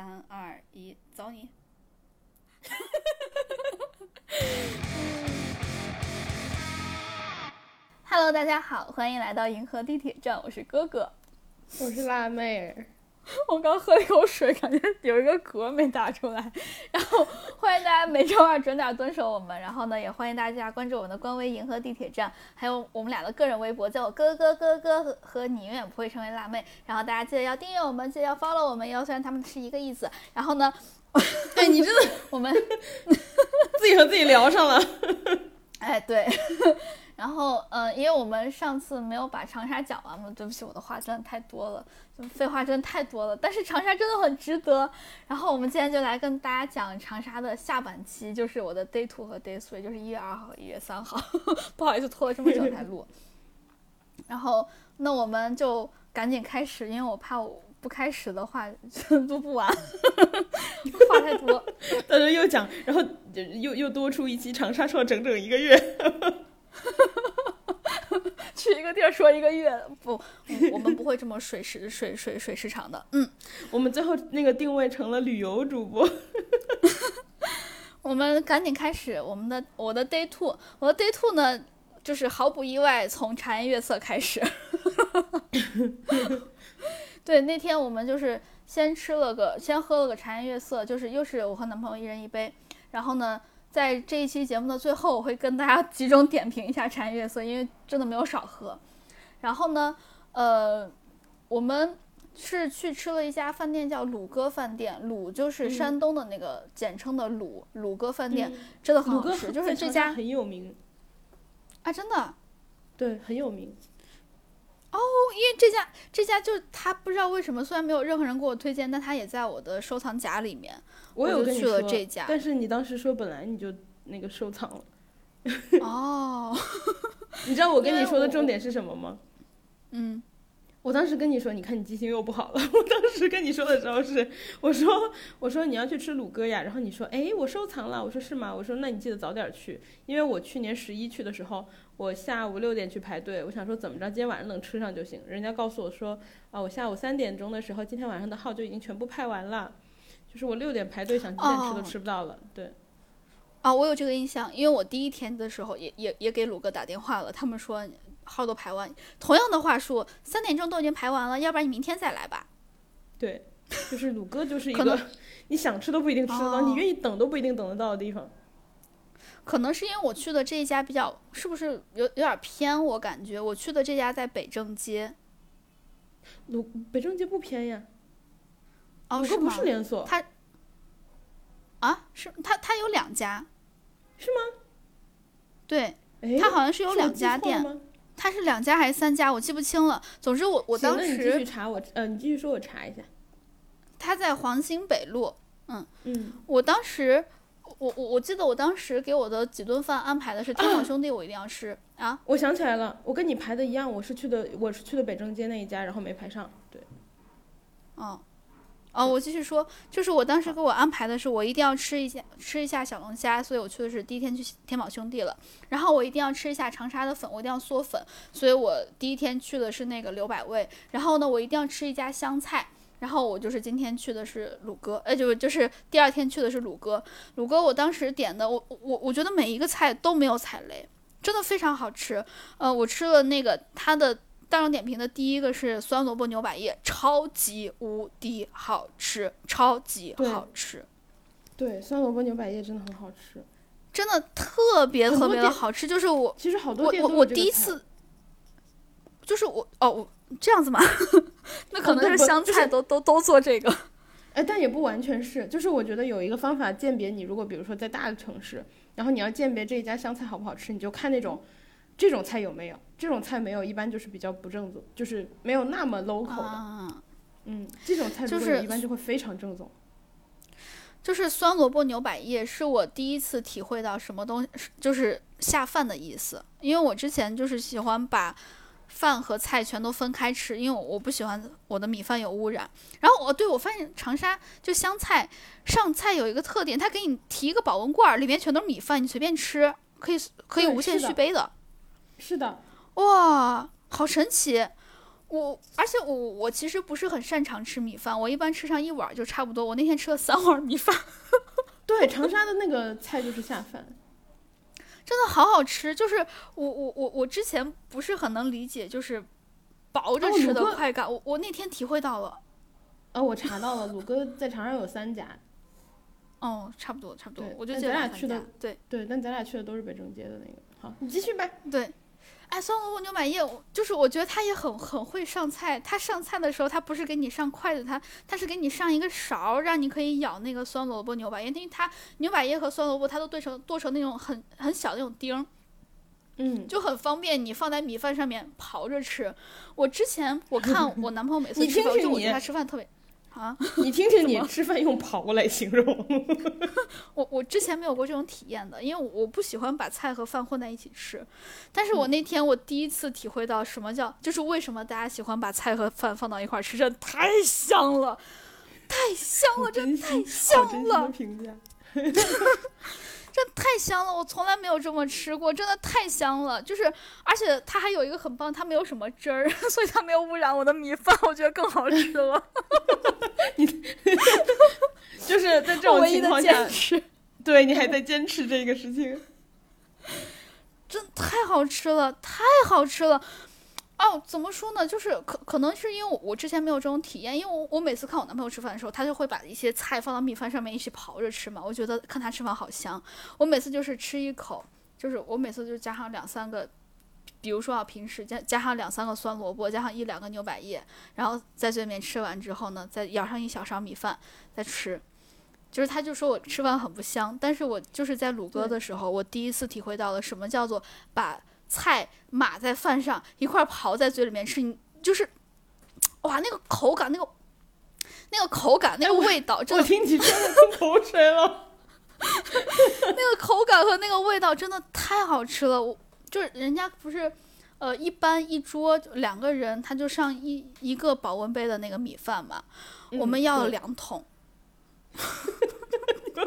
三二一，走你！Hello，大家好，欢迎来到银河地铁站，我是哥哥。我是辣妹儿，我刚喝了一口水，感觉有一个嗝没打出来。然后欢迎大家每周二准点蹲守我们，然后呢，也欢迎大家关注我们的官微“银河地铁站”，还有我们俩的个人微博，叫我哥哥哥哥和和你永远不会成为辣妹。然后大家记得要订阅我们，记得要 follow 我们哟，虽然他们是一个意思。然后呢，哎，你真的我们自己和自己聊上了。哎对，然后呃，因为我们上次没有把长沙讲完嘛，对不起，我的话真的太多了，就废话真的太多了。但是长沙真的很值得。然后我们今天就来跟大家讲长沙的下半期，就是我的 day two 和 day three，就是一月二号和一月三号。不好意思，拖了这么久才录。然后那我们就赶紧开始，因为我怕我不开始的话 录不完，话太多。到时候又讲，然后又又多出一期长沙说整整一个月。去一个地儿说一个月，不，我们不会这么水时水水水时长的。嗯，我们最后那个定位成了旅游主播。我们赶紧开始我们的我的 day two，我的 day two 呢，就是毫不意外从茶颜悦色开始。对，那天我们就是先吃了个，先喝了个茶颜悦色，就是又是我和男朋友一人一杯。然后呢，在这一期节目的最后，我会跟大家集中点评一下茶颜悦色，因为真的没有少喝。然后呢，呃，我们是去吃了一家饭店，叫鲁哥饭店。鲁就是山东的那个简称的鲁，鲁哥饭店、真的很好吃，就是这家很有名，啊，真的。对，很有名。因为这家这家就他不知道为什么，虽然没有任何人给我推荐，但他也在我的收藏夹里面。我有就去了这家但是你当时说本来你就那个收藏了。哦，你知道我跟你说的重点是什么吗？嗯，我当时跟你说，你看你记性又不好了。我当时跟你说的时候是，我说我说你要去吃鲁哥呀，然后你说哎我收藏了，我说是吗？我说那你记得早点去，因为我去年十一去的时候，我下午六点去排队，我想说怎么着今天晚上能吃上就行。人家告诉我说啊我下午三点钟的时候，今天晚上的号就已经全部排完了，就是我六点排队想几点吃都吃不到了。对，啊，我有这个印象，因为我第一天的时候也也也给鲁哥打电话了，他们说号都排完。同样的话术，三点钟都已经排完了，要不然你明天再来吧。对，就是鲁哥就是一个 你想吃都不一定吃得到，哦你愿意等都不一定等得到的地方。可能是因为我去的这一家比较，是不是有有点偏？我感觉我去的这家在北正街。鲁北正街不偏呀，哦，鲁哥不是连锁，它啊，是他他有两家，是吗？对，哎，它好像是有两家店，吗？它是两家还是三家，我记不清了。总之我我当行那你继续查我，呃，你继续说，我查一下。他在黄兴北路，嗯，我当时。我我我记得我当时给我的几顿饭安排的是天宝兄弟，我一定要吃啊我想起来了，我跟你排的一样，我是去的，我是去的北正街那一家，然后没排上。对，哦哦，我继续说，就是我当时给我安排的是我一定要吃一下吃一下小龙虾，所以我去的是第一天去天宝兄弟了。然后我一定要吃一下长沙的粉，我一定要嗦粉，所以我第一天去的是那个刘百味。然后呢，我一定要吃一家湘菜。然后我就是今天去的是鲁哥，哎，就是就是第二天去的是鲁哥。鲁哥我当时点的，我我我觉得每一个菜都没有踩雷，真的非常好吃。呃，我吃了那个它的大众点评的第一个是酸萝卜牛百叶，超级无敌好吃，超级好吃，对，酸萝卜牛百叶真的很好吃。真的特别特别的好吃。就是我其实好多我我我第一次，就是我哦我这样子嘛，那可能是湘就是菜都、都都做这个。哎，但也不完全是，就是我觉得有一个方法鉴别你，如果比如说在大的城市，然后你要鉴别这一家湘菜好不好吃，你就看那种这种菜有没有，这种菜没有，一般就是比较不正宗，就是没有那么 local 的。啊，嗯，这种菜就是一般就会非常正宗。就是酸萝卜牛百叶是我第一次体会到什么东西就是下饭的意思，因为我之前就是喜欢把饭和菜全都分开吃，因为我我不喜欢我的米饭有污染。然后我对我发现长沙就湘菜上菜有一个特点，它给你提一个保温罐儿，里面全都是米饭，你随便吃，可以可以无限续杯的。是的，哇，好神奇！我而且我我其实不是很擅长吃米饭，我一般吃上一碗就差不多。我那天吃了三碗米饭，对，长沙的那个菜就是下饭，真的好好吃。就是我我我我之前不是很能理解，就是薄着吃的快感。我我那天体会到了。呃，我查到了，鲁哥在长沙有三家。哦，差不多差不多。我就咱俩去的对对，但咱俩去的都是北正街的那个。好，你继续呗。对。哎，酸萝卜牛百叶，就是我觉得他也很很会上菜。他上菜的时候，他不是给你上筷子，他他是给你上一个勺，让你可以舀那个酸萝卜牛百叶。因为它牛百叶和酸萝卜，它都剁成剁成那种很很小的那种丁，嗯，就很方便你放在米饭上面刨着吃。我之前我看 我男朋友每次吃饭，就我觉得他吃饭特别。啊，你听听，你吃饭用刨来形容。我我之前没有过这种体验的，因为我不喜欢把菜和饭混在一起吃。但是我那天我第一次体会到什么叫，就是为什么大家喜欢把菜和饭放到一块吃，真太香了，太香了，真的太香了。这太香了，我从来没有这么吃过，真的太香了。就是，而且它还有一个很棒，它没有什么汁儿，所以它没有污染我的米饭，我觉得更好吃了。你 就是在这种情况下，对你还在坚持这个事情，真太好吃了，太好吃了。哦，怎么说呢？就是可可能是因为我我之前没有这种体验，因为我我每次看我男朋友吃饭的时候，他就会把一些菜放到米饭上面一起刨着吃嘛。我觉得看他吃饭好香。我每次就是吃一口，就是我每次就加上两三个，比如说啊，平时加加上两三个酸萝卜，加上一两个牛百叶，然后在嘴里面吃完之后呢，再舀上一小勺米饭再吃。就是他就说我吃饭很不香，但是我就是在鲁哥的时候，我第一次体会到了什么叫做把。菜码在饭上一块刨在嘴里面吃，你就是，哇，那个口感，那个那个口感，那个味道，真的，我听你真的都口水了。那个口感和那个味道真的太好吃了。我就是人家不是，呃，一般一桌两个人他就上一一个保温杯的那个米饭嘛，我们要了两桶。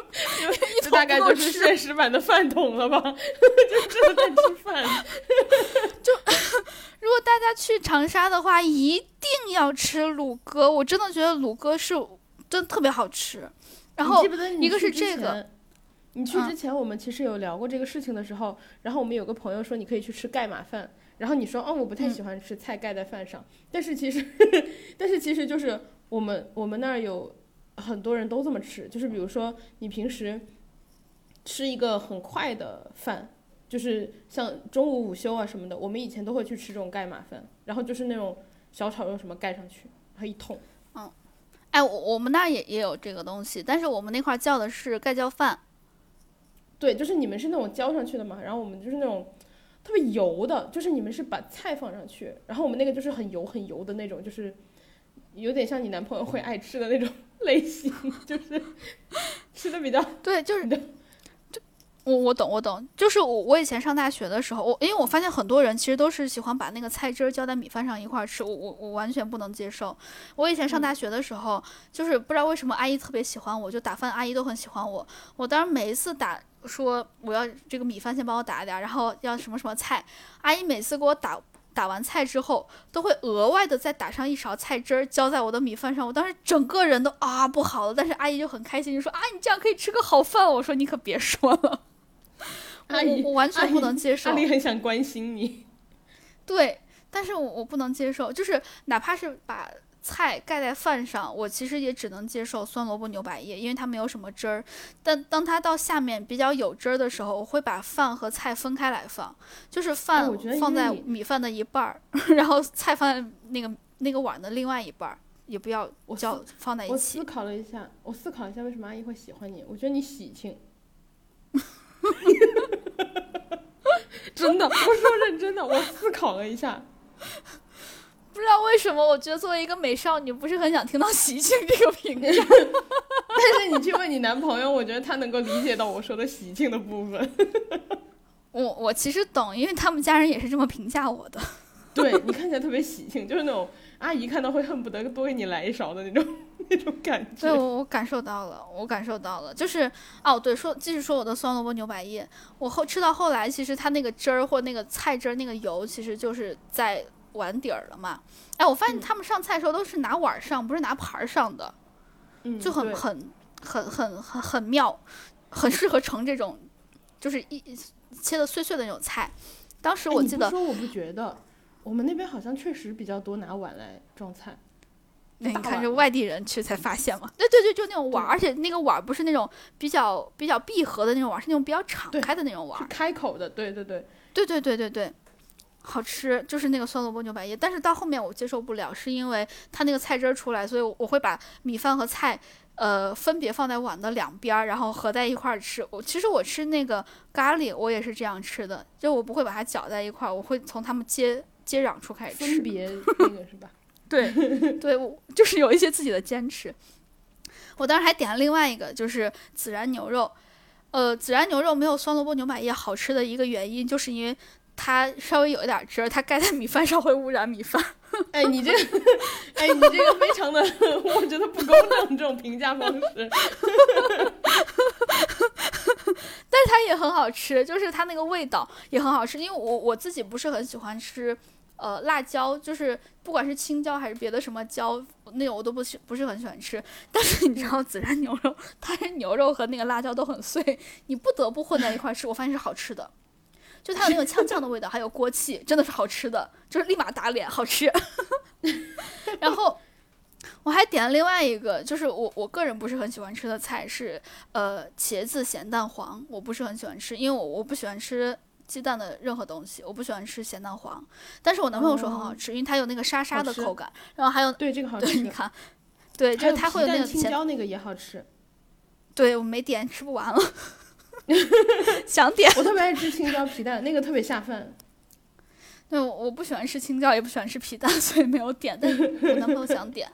这大概就是现实版的饭桶了吧？就真的在吃饭。就如果大家去长沙的话，一定要吃卤鸽。我真的觉得卤鸽是真特别好吃。然后一个是这个，你去之前我们其实有聊过这个事情的时候，然后我们有个朋友说你可以去吃盖码饭，然后你说哦我不太喜欢吃菜盖在饭上，但是其实但是其实就是我们我们那儿有。很多人都这么吃，就是比如说你平时吃一个很快的饭，就是像中午午休啊什么的，我们以前都会去吃这种盖码饭，然后就是那种小炒肉什么盖上去，然后一桶。嗯，哎，我我们那也也有这个东西，但是我们那块叫的是盖浇饭。对，就是你们是那种浇上去的嘛，然后我们就是那种特别油的，就是你们是把菜放上去，然后我们那个就是很油很油的那种，就是有点像你男朋友会爱吃的那种。类型就是吃的比较对，就是就我我懂我懂，就是我我以前上大学的时候，我因为我发现很多人其实都是喜欢把那个菜汁儿浇在米饭上一块儿吃，我我我完全不能接受。我以前上大学的时候，就是不知道为什么阿姨特别喜欢我，就打饭阿姨都很喜欢我。我当时每一次打说我要这个米饭先帮我打一点，然后要什么什么菜，阿姨每次给我打。打完菜之后，都会额外的再打上一勺菜汁儿，浇在我的米饭上。我当时整个人都啊不好了，但是阿姨就很开心，就说啊你这样可以吃个好饭。我说你可别说了，阿姨我完全不能接受。阿姨很想关心你，对，但是我我不能接受，就是哪怕是把。菜盖在饭上，我其实也只能接受酸萝卜牛百叶，因为它没有什么汁儿。但当它到下面比较有汁儿的时候，我会把饭和菜分开来放，就是饭放在米饭的一半儿，然后菜放在那个那个碗的另外一半儿，也不要叫放在一起。我思考了一下，我思考一下为什么阿姨会喜欢你？我觉得你喜庆。真的，我说认真的，我思考了一下。不知道为什么，我觉得作为一个美少女，不是很想听到喜庆这个评价。但是你去问你男朋友，我觉得他能够理解到我说的喜庆的部分。我我其实懂，因为他们家人也是这么评价我的。对你看起来特别喜庆，就是那种阿姨看到会恨不得多给你来一勺的那种 那种感觉。对，我我感受到了，我感受到了，就是哦，对，说继续说我的酸萝卜牛百叶，我后吃到后来，其实它那个汁儿或那个菜汁儿那个油，其实就是在。碗底儿了嘛。哎，我发现他们上菜的时候都是拿碗上，不是拿盘儿上的，嗯，就很很很很很很妙，很适合盛这种就是一切的碎碎的那种菜。当时我记得，我不觉得，我们那边好像确实比较多拿碗来装菜。那你看这外地人去才发现嘛？对对对，就那种碗儿，而且那个碗儿不是那种比较比较闭合的那种碗儿，是那种比较敞开的那种碗。开口的，对对对，对对对对对，好吃，就是那个酸萝卜牛百叶。但是到后面我接受不了，是因为它那个菜汁儿出来，所以我会把米饭和菜。呃，分别放在碗的两边儿，然后合在一块儿吃。我其实我吃那个咖喱，我也是这样吃的，就我不会把它搅在一块儿，我会从它们接接壤处开始吃分。别 那个是吧？对，对，我就是有一些自己的坚持。我当时还点了另外一个，就是孜然牛肉。呃，孜然牛肉没有酸萝卜牛百叶好吃的一个原因，就是因为它稍微有一点汁儿，它盖在米饭上会污染米饭。哎，你这个，哎，你这个非常的，我觉得不公正，这种评价方式。但是它也很好吃，就是它那个味道也很好吃。因为我我自己不是很喜欢吃，呃，辣椒，就是不管是青椒还是别的什么椒，那种我都不喜不是很喜欢吃。但是你知道孜然牛肉，它是牛肉和那个辣椒都很碎，你不得不混在一块吃，我发现是好吃的。就它有那种呛呛的味道，还有锅气，真的是好吃的，就是立马打脸，好吃。然后我还点了另外一个，就是我我个人不是很喜欢吃的菜是呃茄子咸蛋黄，我不是很喜欢吃，因为我我不喜欢吃鸡蛋的任何东西，我不喜欢吃咸蛋黄。但是我男朋友说很好吃，因为它有那个沙沙的口感，然后还有对，这个好，吃你。看，对，就是它会有那皮蛋青，椒那个也好吃，对我没点，吃不完了，想点。我特别爱吃青椒皮蛋，那个特别下饭。对，我我不喜欢吃青椒，也不喜欢吃皮蛋，所以没有点。但是我男朋友想点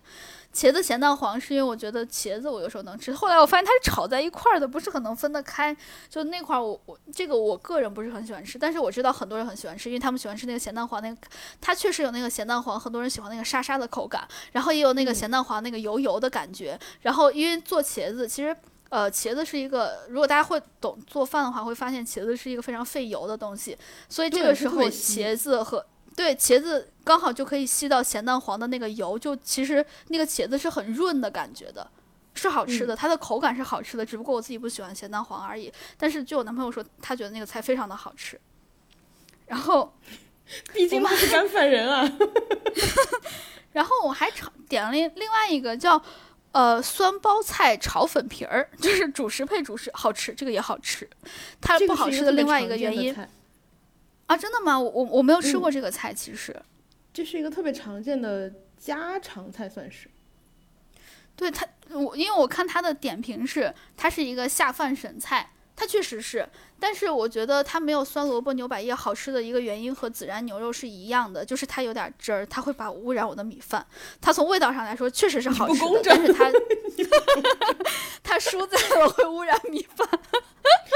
茄子咸蛋黄，是因为我觉得茄子我有时候能吃。后来我发现它是炒在一块儿的，不是很能分得开。就那块儿我我这个我个人不是很喜欢吃，但是我知道很多人很喜欢吃，因为他们喜欢吃那个咸蛋黄，那个它确实有那个咸蛋黄，很多人喜欢那个沙沙的口感，然后也有那个嗯咸蛋黄那个油油的感觉。然后因为做茄子，其实。呃，茄子是一个，如果大家会懂做饭的话，会发现茄子是一个非常费油的东西，所以这个时候茄子和对茄子刚好就可以吸到咸蛋黄的那个油，就其实那个茄子是很润的感觉的，是好吃的，它的口感是好吃的，只不过我自己不喜欢咸蛋黄而已。但是据我男朋友说，他觉得那个菜非常的好吃。然后，毕竟他是干饭人啊。然后我还炒点了另另外一个叫呃酸包菜炒粉皮儿，就是主食配主食，好吃，这个也好吃。它不好吃的另外一个原因啊，真的吗？我我我没有吃嗯过这个菜，其实。这是一个特别常见的家常菜，算是。对它，我因为我看它的点评是，它是一个下饭神菜，它确实是，但是我觉得它没有酸萝卜牛百叶好吃的一个原因和孜然牛肉是一样的，就是它有点汁儿，它会把污染我的米饭。它从味道上来说确实是好吃的，但是它 它输在了会污染米饭。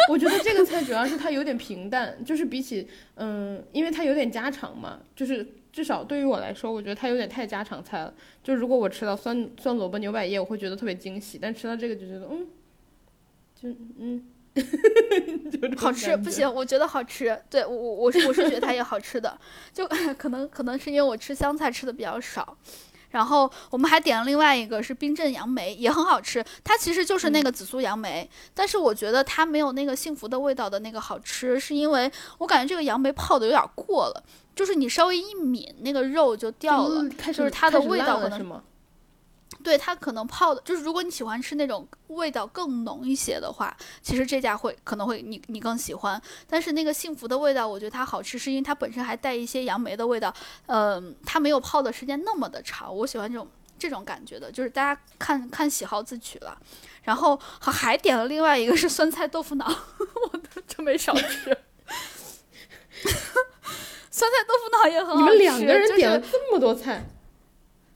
我觉得这个菜主要是它有点平淡，就是比起嗯，因为它有点家常嘛，就是至少对于我来说，我觉得它有点太家常菜了。就如果我吃到酸酸萝卜牛百叶，我会觉得特别惊喜，但吃到这个就觉得嗯，就嗯，好吃。不行，我觉得好吃。对我我我是我是觉得它也好吃的，就可能可能是因为我吃香菜吃的比较少。然后我们还点了另外一个是冰镇杨梅，也很好吃。它其实就是那个紫苏杨梅，但是我觉得它没有那个幸福的味道的那个好吃，是因为我感觉这个杨梅泡的有点过了，就是你稍微一抿，那个肉就掉了。嗯就是它的味道可能？对它可能泡的，就是如果你喜欢吃那种味道更浓一些的话，其实这家会可能会你你更喜欢。但是那个幸福的味道，我觉得它好吃，是因为它本身还带一些杨梅的味道，嗯、它没有泡的时间那么的长，我喜欢这种这种感觉的，就是大家看看喜好自取了。然后还还点了另外一个是酸菜豆腐脑，我都真没少吃。酸菜豆腐脑也很好吃，你们两个人点了这么多菜，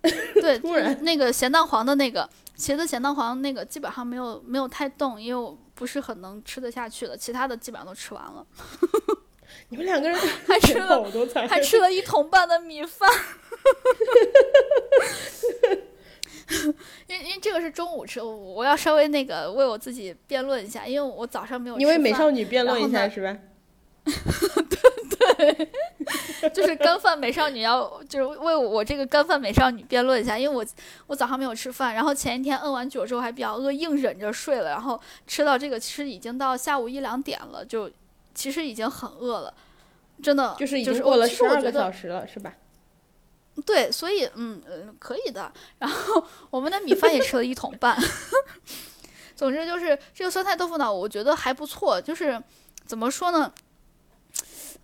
对，突然那个咸蛋黄的那个茄子咸蛋黄那个基本上没有没有太动，因为我不是很能吃得下去的，其他的基本上都吃完了，你们两个人还吃了还吃了一桶半的米饭。因为因为这个是中午吃，我我要稍微那个为我自己辩论一下，因为我早上没有吃饭。你为美少女辩论一下是吧？对对 就是干饭美少女要就是为我这个干饭美少女辩论一下，因为我我早上没有吃饭，然后前一天摁完酒之后还比较饿，硬忍着睡了，然后吃到这个其实已经到下午一两点了，就其实已经很饿了，真的就是已经过了十二个小时了，是吧？对，所以嗯嗯可以的。然后我们的米饭也吃了一桶半。总之就是这个酸菜豆腐脑，我觉得还不错。就是怎么说呢？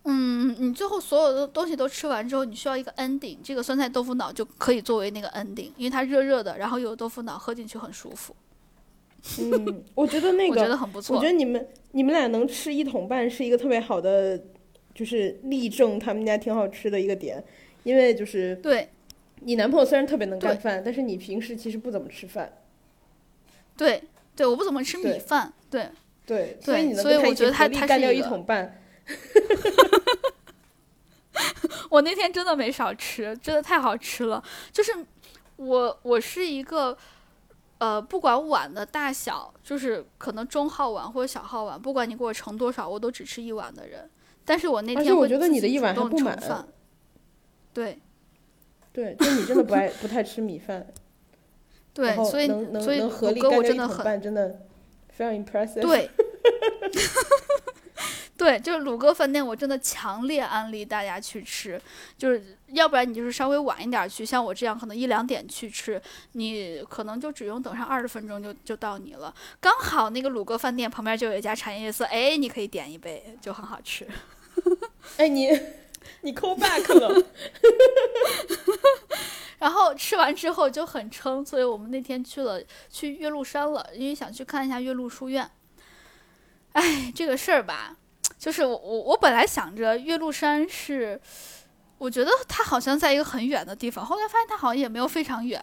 嗯，你最后所有的东西都吃完之后，你需要一个 ending，这个酸菜豆腐脑就可以作为那个 ending，因为它热热的，然后有豆腐脑，喝进去很舒服，嗯，我觉得那 个我觉，得很不错我觉。得你们你们俩能吃一桶半是一个特别好的，就是例证他们家挺好吃的一个点，因为就是对你男朋友虽然特别能干饭，但是你平时其实不怎么吃饭，对对，我不怎么吃米饭，对对，对以你能所以我觉得他他干掉一桶半，我那天真的没少吃，真的太好吃了。就是我我是一个呃，不管碗的大小，就是可能中号碗或者小号碗，不管你给我盛多少，我都只吃一碗的人。但是我那天我觉得你的一碗还不满盛饭。对对，就你真的不爱 不太吃米饭，对所以能以能合力干掉一我真的很桶半，真的非常 impressive。对。对，就是鲁哥饭店，我真的强烈安利大家去吃。就是要不然你就是稍微晚一点儿去，像我这样可能一两点去吃，你可能就只用等上二十分钟就就到你了。刚好那个鲁哥饭店旁边就有一家茶颜悦色，哎，你可以点一杯，就很好吃。哎，你你 call back 了，然后吃完之后就很撑，所以我们那天去了去岳麓山了，因为想去看一下岳麓书院。哎，这个事儿吧，就是我我我本来想着岳麓山是，我觉得它好像在一个很远的地方，后来发现它好像也没有非常远。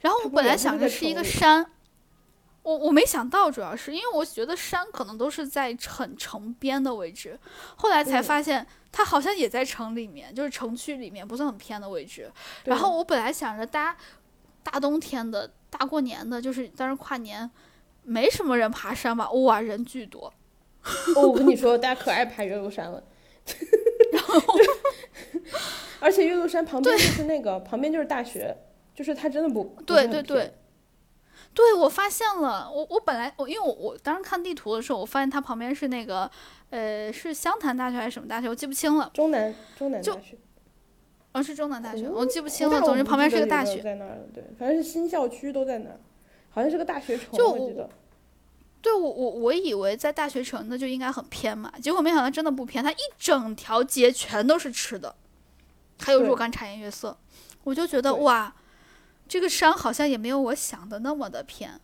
然后我本来想着是一个山，我我没想到，主要是因为我觉得山可能都是在很城边的位置，后来才嗯发现它好像也在城里面，就是城区里面，不是很偏的位置。然后我本来想着大家大冬天的大过年的，就是当时跨年，没什么人爬山吧？哇，人巨多。哦，我跟你说，大家可爱爬岳麓山了。然后而且岳麓山旁边就是那个，旁边就是大学，就是它真的不对对对，对，我发现了，我我本来我因为我我当时看地图的时候，我发现它旁边是那个，呃，是湘潭大学还是什么大学，我记不清了，中南中南大学，哦，是中南大学，嗯我记不清了。总之旁边是个大学，在那儿，对，反正是新校区都在那儿，好像是个大学城，就我记得。对我我我以为在大学城那就应该很偏嘛，结果没想到真的不偏，它一整条街全都是吃的，还有若干茶颜悦色，我就觉得哇，这个山好像也没有我想的那么的偏。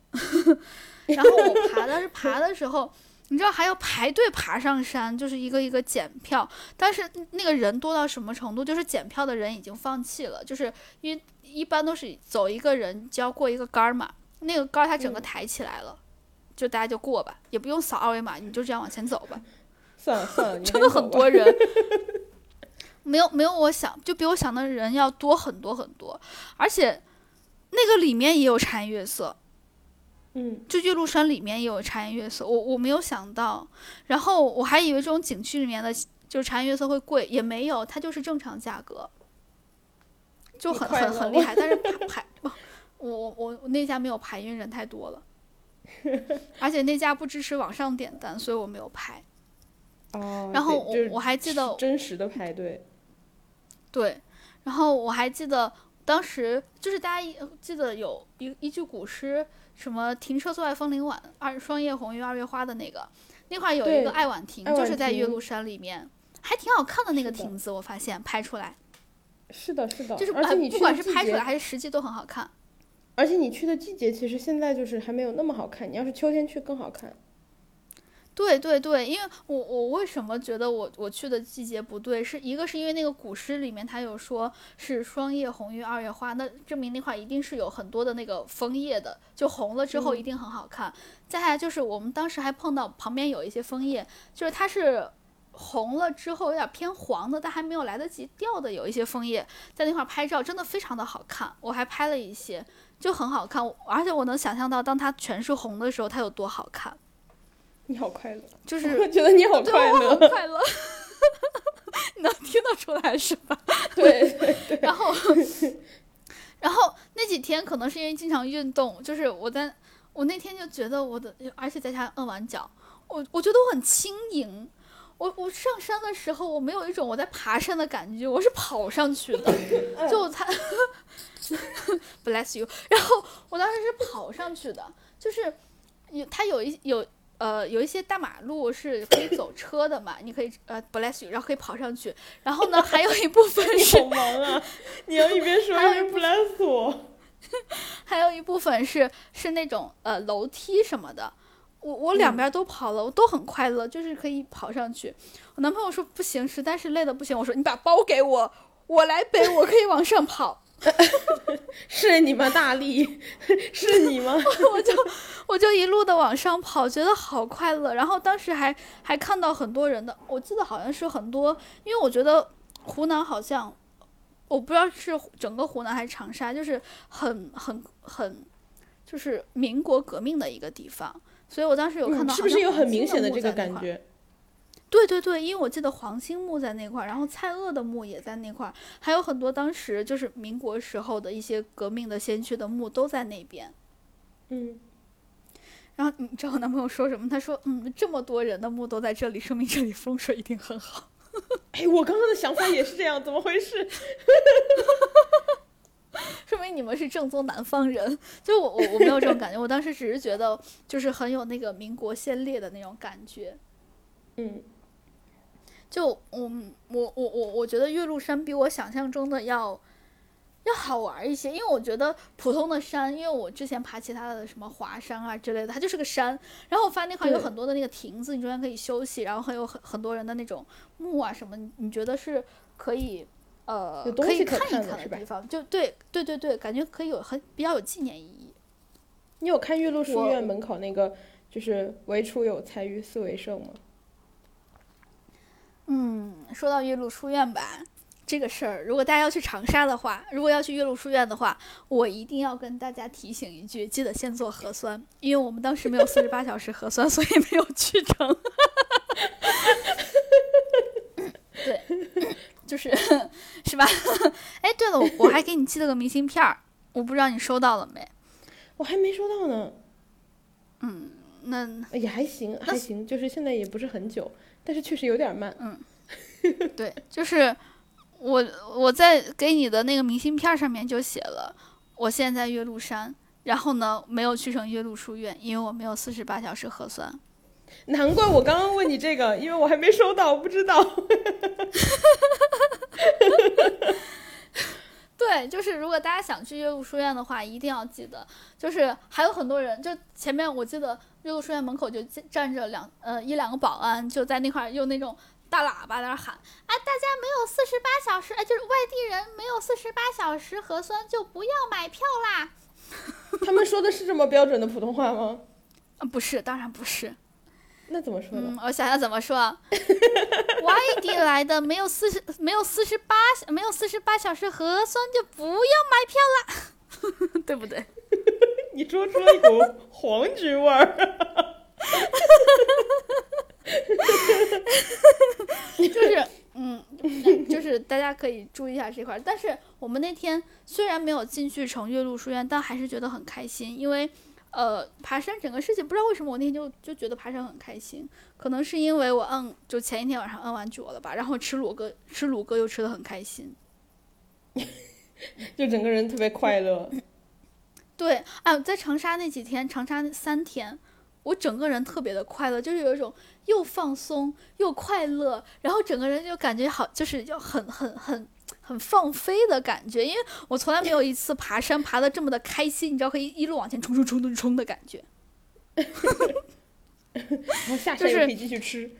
然后我爬但是爬的时候，你知道还要排队爬上山，就是一个一个检票，但是那个人多到什么程度，就是检票的人已经放弃了，就是因为一般都是走一个人就要过一个杆儿嘛，那个杆儿它整个嗯抬起来了。就大家就过吧，也不用扫二维码，你就这样往前走吧。算了算了，真的很多人，没有没有我想，就比我想的人要多很多很多，而且那个里面也有茶颜悦色，嗯，就岳麓山里面也有茶颜悦色，我我没有想到，然后我还以为这种景区里面的就是茶颜悦色会贵，也没有，它就是正常价格，就很很很厉害，但是排排，我我我我那家没有排，因为人太多了。而且那家不支持网上点单，所以我没有拍。哦，然后我我还记得真实的排队，对，然后我还记得当时就是大家一记得有一一句古诗，什么“停车坐爱枫林晚，二霜叶红于二月花”的那个，那块儿有一个爱晚亭，就是在岳麓山里面，还挺好看的那个亭子，我发现拍出来是的，是的，就是不管是拍出来还是实际都很好看。而且你去的季节其实现在就是还没有那么好看，你要是秋天去更好看。对对对，因为我我为什么觉得我我去的季节不对，是一个是因为那个古诗里面它有说是霜叶红于二月花，那证明那块一定是有很多的那个枫叶的，就红了之后一嗯定很好看。再来就是我们当时还碰到旁边有一些枫叶，就是它是红了之后有点偏黄的，但还没有来得及掉的有一些枫叶，在那块拍照真的非常的好看，我还拍了一些，就很好看，而且我能想象到当它全是红的时候它有多好看，你好快乐，就是我觉得你好对快我好乐。快乐。你 能听得出来是吧？对 对对。然后，然后那几天可能是因为经常运动，就是我在我那天就觉得我的，而且在家摁完脚，我我觉得我很轻盈。我我上山的时候，我没有一种我在爬山的感觉，我是跑上去的，就我才 bless you。然后我当时是跑上去的，就是有它有一有呃有一些大马路是可以走车的嘛，你可以呃 bless you，然后可以跑上去。然后呢，还有一部分 是好忙啊，你要一边说 一边 bless 我。还有一部分是是那种呃楼梯什么的。我我两边都跑了，我都很快乐，就是可以跑上去。我男朋友说不行，实在是累的不行。我说你把包给我，我来背，我可以往上跑。是你吗，大力？是你吗？我就我就一路的往上跑，觉得好快乐。然后当时还还看到很多人的，我记得好像是很多，因为我觉得湖南好像我不知道是整个湖南还是长沙，就是很很很就是民国革命的一个地方。所以我当时有看到，是不是有很明显的这个感觉？对对对，因为我记得黄兴墓在那块儿，然后蔡锷的墓也在那块儿，还有很多当时就是民国时候的一些革命的先驱的墓都在那边。嗯。然后你知道我男朋友说什么？他说：“嗯，这么多人的墓都在这里，说明这里风水一定很好。”哎，我刚刚的想法也是这样，怎么回事？说明你们是正宗南方人，就我我我没有这种感觉，我当时只是觉得就是很有那个民国先烈的那种感觉，嗯，就我我我我我觉得岳麓山比我想象中的要要好玩一些，因为我觉得普通的山，因为我之前爬其他的什么华山啊之类的，它就是个山，然后我发现那块有很多的那个亭子，你中间可以休息，然后还有很很多人的那种墓啊什么，你觉得是可以。呃，可以看一看的地方，就对对对对，感觉可以有很比较有纪念意义。你有看岳麓书院门口那个就是“唯出有才于斯为盛”吗？嗯，说到岳麓书院吧，这个事儿，如果大家要去长沙的话，如果要去岳麓书院的话，我一定要跟大家提醒一句，记得先做核酸，因为我们当时没有四十八小时核酸，所以没有去成。对。就是，是吧？哎，对了，我我还给你寄了个明信片儿，我不知道你收到了没？我还没收到呢。嗯，那也还行，还行，就是现在也不是很久，但是确实有点慢。嗯，对，就是我我在给你的那个明信片上面就写了，我现在岳麓山，然后呢没有去成岳麓书院，因为我没有四十八小时核酸。难怪我刚刚问你这个，因为我还没收到，我不知道。对，就是如果大家想去岳麓书院的话，一定要记得，就是还有很多人，就前面我记得岳麓书院门口就站着两呃一两个保安，就在那块用那种大喇叭在那喊，哎，大家没有四十八小时，哎，就是外地人没有四十八小时核酸就不要买票啦。他们说的是这么标准的普通话吗？啊，不是，当然不是。那怎么说呢？我想想怎么说。外地来的没有四十没有四十八没有四十八小时核酸就不要买票啦，对不对？你说出了一股黄菊味儿。就是嗯，就是大家可以注意一下这块。但是我们那天虽然没有进去成岳麓书院，但还是觉得很开心，因为。呃，爬山整个事情不知道为什么我那天就就觉得爬山很开心，可能是因为我摁就前一天晚上摁完脚了吧，然后吃卤鸽吃卤鸽又吃的很开心，就整个人特别快乐。对，哎，在长沙那几天，长沙三天，我整个人特别的快乐，就是有一种又放松又快乐，然后整个人就感觉好，就是要很很很。很放飞的感觉，因为我从来没有一次爬山爬的这么的开心，你知道可以一路往前冲冲冲冲冲的感觉。下山也可以继续吃。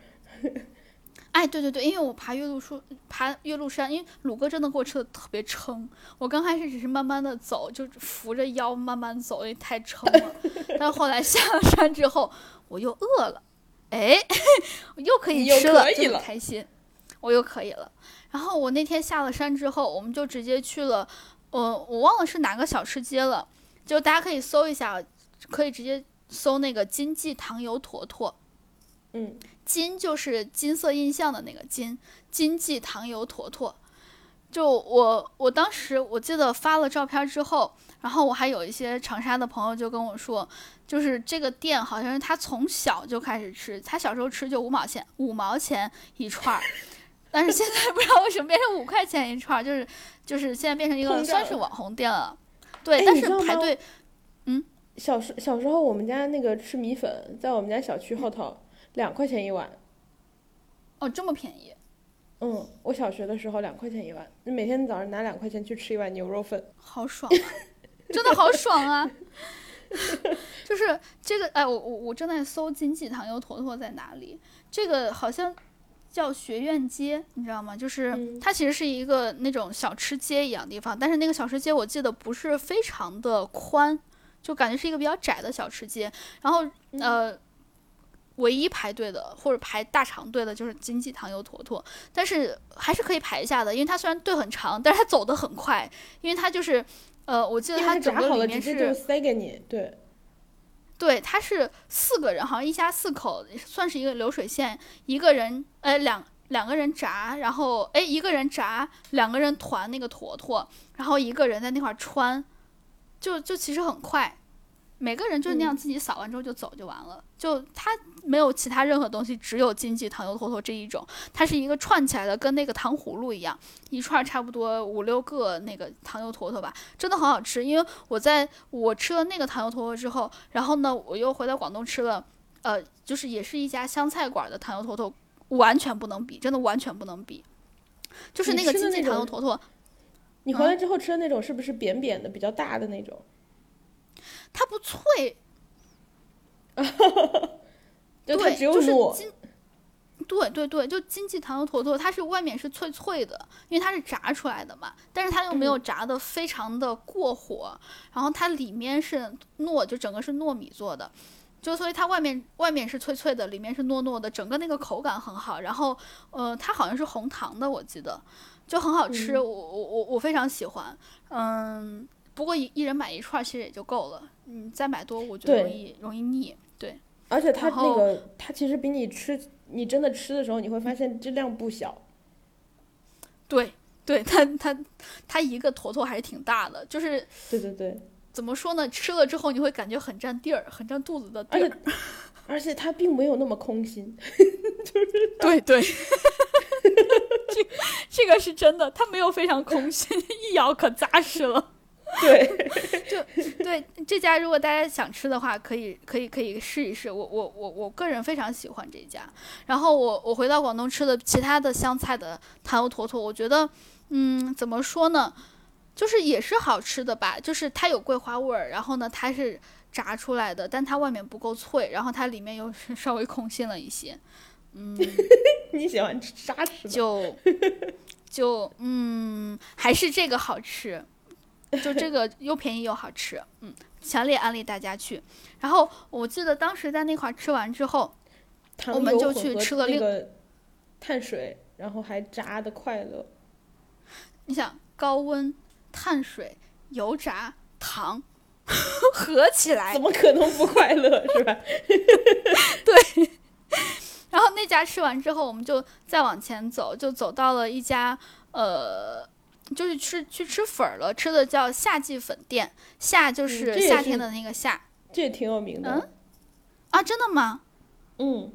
哎，对对对，因为我爬岳麓书爬岳麓山，因为鲁哥真的给我吃的特别撑。我刚开始只是慢慢的走，就扶着腰慢慢走，因为太撑了。但是后来下了山之后，我又饿了，哎，我又可以吃了，就很开心，我又可以了。然后我那天下了山之后，我们就直接去了，呃，我忘了是哪个小吃街了，就大家可以搜一下，可以直接搜那个金记糖油坨坨。嗯，金就是金色印象的那个金，金记糖油坨坨。就我我当时我记得发了照片之后，然后我还有一些长沙的朋友就跟我说，就是这个店好像是他从小就开始吃，他小时候吃就五毛钱五毛钱一串儿，但是现在不知道为什么变成五块钱一串儿，就是就是现在变成一个算是网红店了。对，哎但是排队嗯小时小时候我们家那个吃米粉，在我们家小区后头两块钱一碗。哦这么便宜，嗯，我小学的时候两块钱一碗，你每天早上拿两块钱去吃一碗牛肉粉。好爽啊！真的好爽啊！就是这个，哎，我我我正在搜金记糖油坨坨在哪里，这个好像叫学院街，你知道吗？就是嗯它其实是一个那种小吃街一样的地方，但是那个小吃街我记得不是非常的宽，就感觉是一个比较窄的小吃街。然后呃，唯一排队的或者排大长队的就是金济糖油坨坨，但是还是可以排一下的，因为它虽然队很长，但是它走得很快，因为它就是。呃，我记得它整好了，个里面是塞给你。对，对，他是四个人，好像一家四口，算是一个流水线，一个人，哎，两两个人炸，然后哎，一个人炸，两个人团那个坨坨，然后一个人在那块穿，就就其实很快，每个人就是那样自己扫完之后就走就完了，就它没有其他任何东西，只有金记糖油坨坨这一种，它是一个串起来的，跟那个糖葫芦一样，一串差不多五六个那个糖油坨坨吧，真的很好吃。因为我在我吃了那个糖油坨坨之后，然后呢，我又回到广东吃了，呃，就是也是一家湘菜馆的糖油坨坨，完全不能比，真的完全不能比。就是那个金记糖油坨坨，你回来之后吃的那种是不是扁扁的、比较大的那种？它不脆，就它对，只有就是糯。金，对对对，就金记糖油坨坨，它是外面是脆脆的，因为它是炸出来的嘛，但是它又没有炸的非常的过火，然后它里面是糯，就整个是糯米做的。就所以它外面外面是脆脆的，里面是糯糯的，整个那个口感很好。然后，呃，它好像是红糖的，我记得就很好吃，嗯我我我我非常喜欢。嗯，不过一一人买一串其实也就够了，你，再买多我觉得容易容易腻。对，而且它那个，它其实比你吃，你真的吃的时候，你会发现质量不小。对对，它它它一个坨坨还是挺大的，就是对对对，怎么说呢？吃了之后你会感觉很占地儿，很占肚子的地而且儿。而且它并没有那么空心。对 对，这这个是真的，它没有非常空心，一咬可扎实了。对，就对这家，如果大家想吃的话，可以可以可以试一试。我我我我个人非常喜欢这家。然后我我回到广东吃的其他的湘菜的糖油坨坨，我觉得，嗯，怎么说呢，就是也是好吃的吧。就是它有桂花味儿，然后呢它是炸出来的，但它外面不够脆，然后它里面又是 稍微空心了一些。嗯，你喜欢吃沙吃的？就就嗯，还是这个好吃，就这个又便宜又好吃，嗯，强烈安利大家去。然后我记得当时在那块儿吃完之后，我们就去吃了另那个碳水，然后还炸的快乐。你想高温、碳水、油炸、糖 合起来怎，么可能不快乐是吧？对然后那家吃完之后，我们就再往前走，就走到了一家呃，就是吃去吃粉儿了，吃的叫夏季粉店，夏就嗯是夏天的那个夏、这也挺有名的。嗯啊，真的吗？嗯，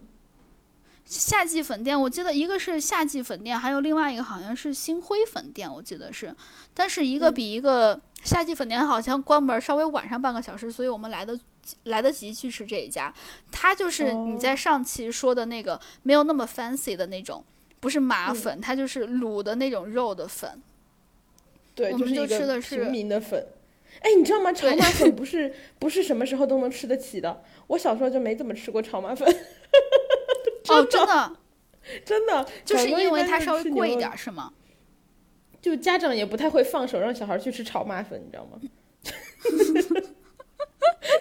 夏季粉店，我记得一个是夏季粉店，还有另外一个好像是星辉粉店，我记得是，但是一个嗯比一个夏季粉店好像关门稍微晚上半个小时，所以我们来的来得及去吃这一家。它就是你哦在上期说的那个没有那么 fancy 的那种，不是麻嗯粉，它就是卤的那种肉的粉。对，我们就是一个吃的是平民的粉。哎，你知道吗？炒对麻粉不是不是什么时候都能吃得起的。我小时候就没怎么吃过炒马粉，哦，真的，真的。就是因为它稍微贵一点儿是吗？就家长也不太会放手让小孩去吃炒马粉，你知道吗？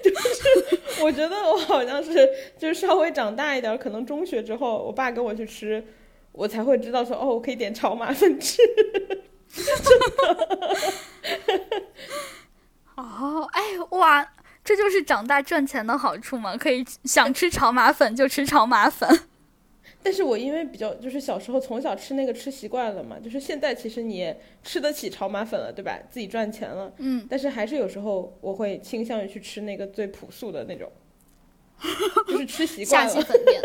就是我觉得我好像是就是稍微长大一点，可能中学之后，我爸跟我去吃，我才会知道说哦，我可以点炒马粉吃。哦，哎哇，这就是长大赚钱的好处嘛，可以想吃炒码粉就吃炒码粉。但是我因为比较就是小时候从小吃那个吃习惯了嘛，就是现在其实你也吃得起炒码粉了，对吧？自己赚钱了，嗯，但是还是有时候我会倾向于去吃那个最朴素的那种，就是吃习惯了。下粉店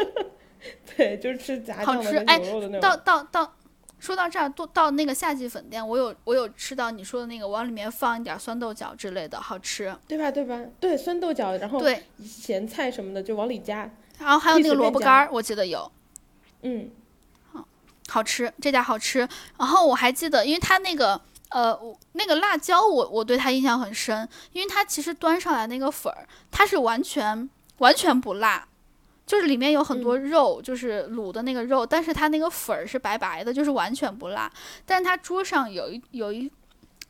对，就是吃炸好吃哎酱的跟牛肉的那到种。到到，说到这儿，到到那个夏季粉店，我有我有吃到你说的那个，往里面放一点酸豆角之类的，好吃。对吧？对吧？对，酸豆角，然后对，咸菜什么的就往里加。然后还有那个萝卜干儿，我记得有。嗯，好好吃，这家好吃。然后我还记得，因为它那个呃那个辣椒我，我对它印象很深，因为它其实端上来那个粉儿，它是完全完全不辣，就是里面有很多肉，就是卤的那个肉，但是它那个粉儿是白白的，就是完全不辣。但是它桌上有一有一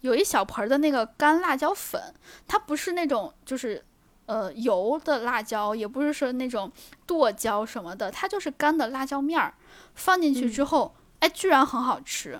有一小盆儿的那个干辣椒粉，它不是那种就是。呃，油的辣椒也不是说那种剁椒什么的，它就是干的辣椒面儿，放进去之后，哎，居然很好吃。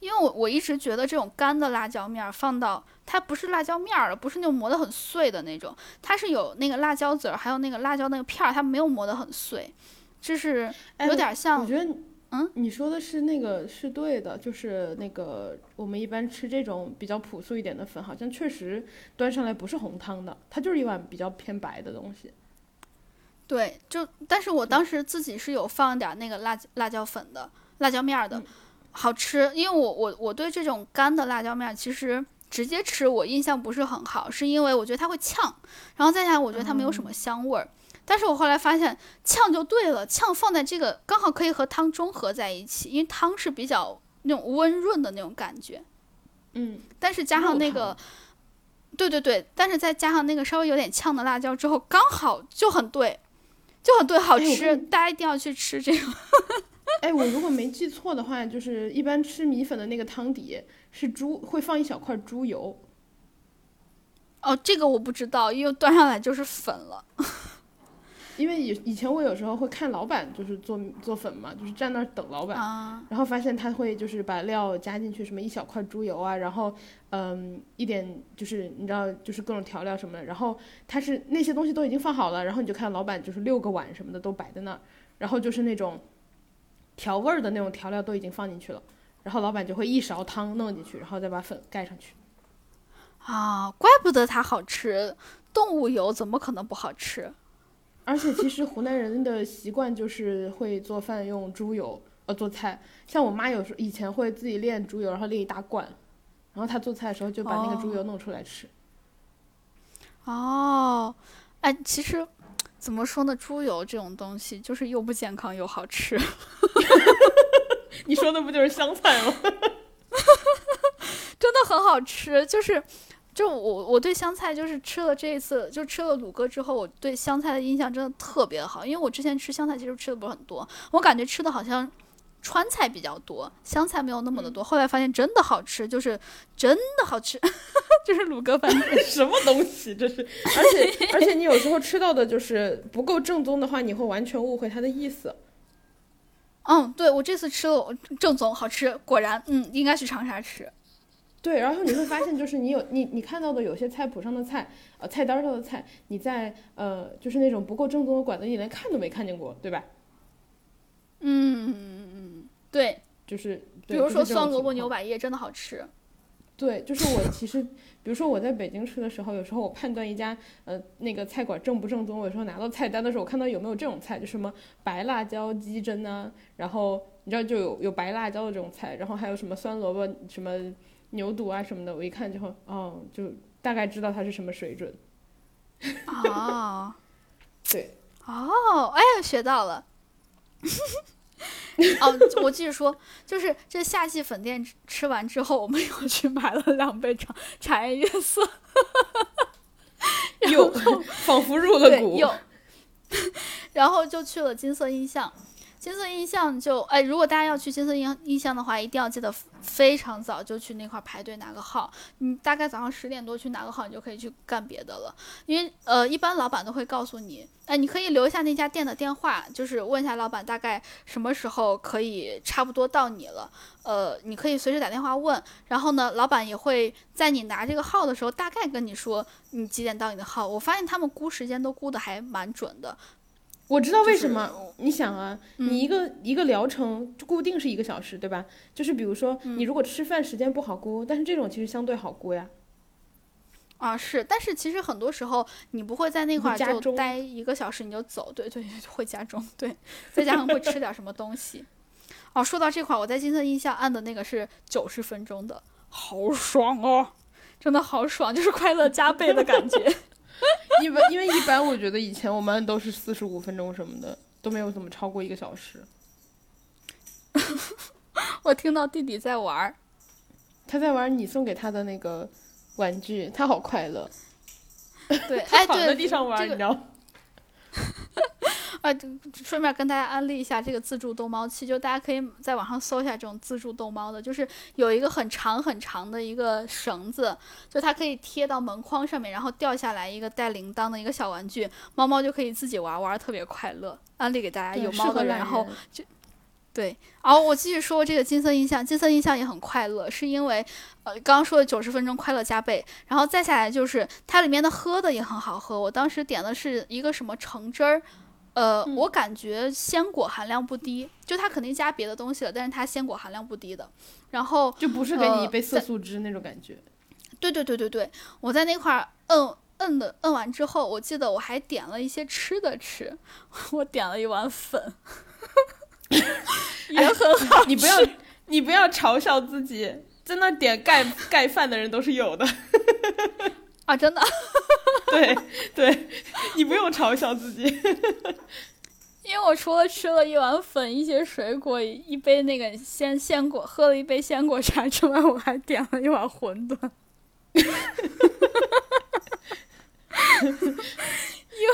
因为我我一直觉得这种干的辣椒面儿放到它不是辣椒面儿的，不是那种磨得很碎的那种，它是有那个辣椒籽儿，还有那个辣椒那个片儿，它没有磨得很碎，就是哎有点像我觉得，嗯，你说的是那个是对的，就是那个我们一般吃这种比较朴素一点的粉，好像确实端上来不是红汤的，它就是一碗比较偏白的东西。对，就但是我当时自己是有放点儿那个辣辣椒粉的辣椒面儿的，嗯好吃。因为我我我对这种干的辣椒面儿其实直接吃我印象不是很好，是因为我觉得它会呛，然后再加上我觉得它没有什么香味儿。但是我后来发现呛就对了，呛放在这个刚好可以和汤中和在一起，因为汤是比较那种温润的那种感觉。嗯，但是加上那个，对对对，但是再加上那个稍微有点呛的辣椒之后，刚好就很对，就很对，好吃，跟大家一定要去吃这个。哎，我如果没记错的话，就是一般吃米粉的那个汤底是猪会放一小块猪油。哦，这个我不知道，因为端上来就是粉了。因为以以前我有时候会看老板就是做做粉嘛，就是站那儿等老板，啊，然后发现他会就是把料加进去，什么一小块猪油啊，然后嗯一点就是你知道就是各种调料什么的，然后他是那些东西都已经放好了，然后你就看老板就是六个碗什么的都摆在那儿，然后就是那种调味儿的那种调料都已经放进去了，然后老板就会一勺汤弄进去，然后再把粉盖上去。啊，怪不得它好吃，动物油怎么可能不好吃？而且其实湖南人的习惯就是会做饭用猪油，呃，做菜。像我妈有时候以前会自己炼猪油，然后炼一大罐，然后她做菜的时候就把那个猪油弄出来吃。哦，哎，其实怎么说呢，猪油这种东西就是又不健康又好吃。你说的不就是香菜吗？真的很好吃，就是，就我我对香菜就是吃了这一次，就吃了卤哥之后，我对香菜的印象真的特别好，因为我之前吃香菜其实吃的不是很多，我感觉吃的好像川菜比较多，香菜没有那么的多，后来发现真的好吃，就是真的好吃，就是卤哥饭店。什么东西这是？而且而且你有时候吃到的就是不够正宗的话，你会完全误会它的意思。嗯，对我这次吃了正宗好吃，果然，嗯，应该去长沙吃。对，然后你会发现，就是你有你你看到的有些菜谱上的菜，呃，菜单上的菜，你在呃就是那种不够正宗的馆子，你连看都没看见过，对吧？嗯嗯嗯嗯，对，就是比如说酸萝卜牛百叶真的好吃。对，就是我其实，比如说我在北京吃的时候，有时候我判断一家呃那个菜馆正不正宗，我有时候拿到菜单的时候，我看到有没有这种菜，就什么白辣椒鸡胗啊，然后你知道就有有白辣椒的这种菜，然后还有什么酸萝卜什么牛肚啊什么的，我一看就会哦，就大概知道它是什么水准。哦。对，哦，哎，学到了。哦，我继续说，就是这夏季粉店吃吃完之后，我们又去买了两杯茶茶颜悦色，又仿佛入了对，股。又，然后就去了金色印象。金色印象就哎，如果大家要去金色印印象的话，一定要记得非常早就去那块排队拿个号。你大概早上十点多去拿个号，你就可以去干别的了。因为呃，一般老板都会告诉你，哎，你可以留下那家店的电话，就是问一下老板大概什么时候可以差不多到你了。呃，你可以随时打电话问，然后呢，老板也会在你拿这个号的时候大概跟你说你几点到你的号。我发现他们估时间都估的还蛮准的。我知道为什么，你想啊，你一个一个疗程固定是一个小时，对吧？就是比如说，你如果吃饭时间不好估，但是这种其实相对好估呀。啊，是，但是其实很多时候你不会在那块儿就待一个小时你就走，对对，会加重，对，再加上会吃点什么东西。哦，说到这块儿，我在金色印象按的那个是九十分钟的，好爽哦，真的好爽，就是快乐加倍的感觉。一般因为一般，我觉得以前我们都是四十五分钟什么的，都没有怎么超过一个小时。我听到弟弟在玩儿，他在玩你送给他的那个玩具，他好快乐。对，哎，躺在地上玩，你知道。啊，顺便跟大家安利一下这个自助逗猫器，就大家可以在网上搜一下这种自助逗猫的，就是有一个很长很长的一个绳子，就它可以贴到门框上面，然后掉下来一个带铃铛的一个小玩具，猫猫就可以自己玩，玩特别快乐。安利给大家有猫的人，然后就对。然后我继续说这个金色印象，金色印象也很快乐，是因为呃刚刚说的九十分钟快乐加倍，然后再下来就是它里面的喝的也很好喝，我当时点的是一个什么橙汁儿。呃，我感觉鲜果含量不低，就它肯定加别的东西了，但是它鲜果含量不低的。然后就不是给你一杯色素汁那种感觉。对对对对对，我在那块儿摁摁的摁完之后，我记得我还点了一些吃的吃，我点了一碗粉，也很好。你不要 你不要嘲笑自己，在那点盖盖饭的人都是有的。啊，真的。对对，你不用嘲笑自己，因为我除了吃了一碗粉、一些水果、一杯那个鲜鲜果，喝了一杯鲜果茶之外，我还点了一碗馄饨。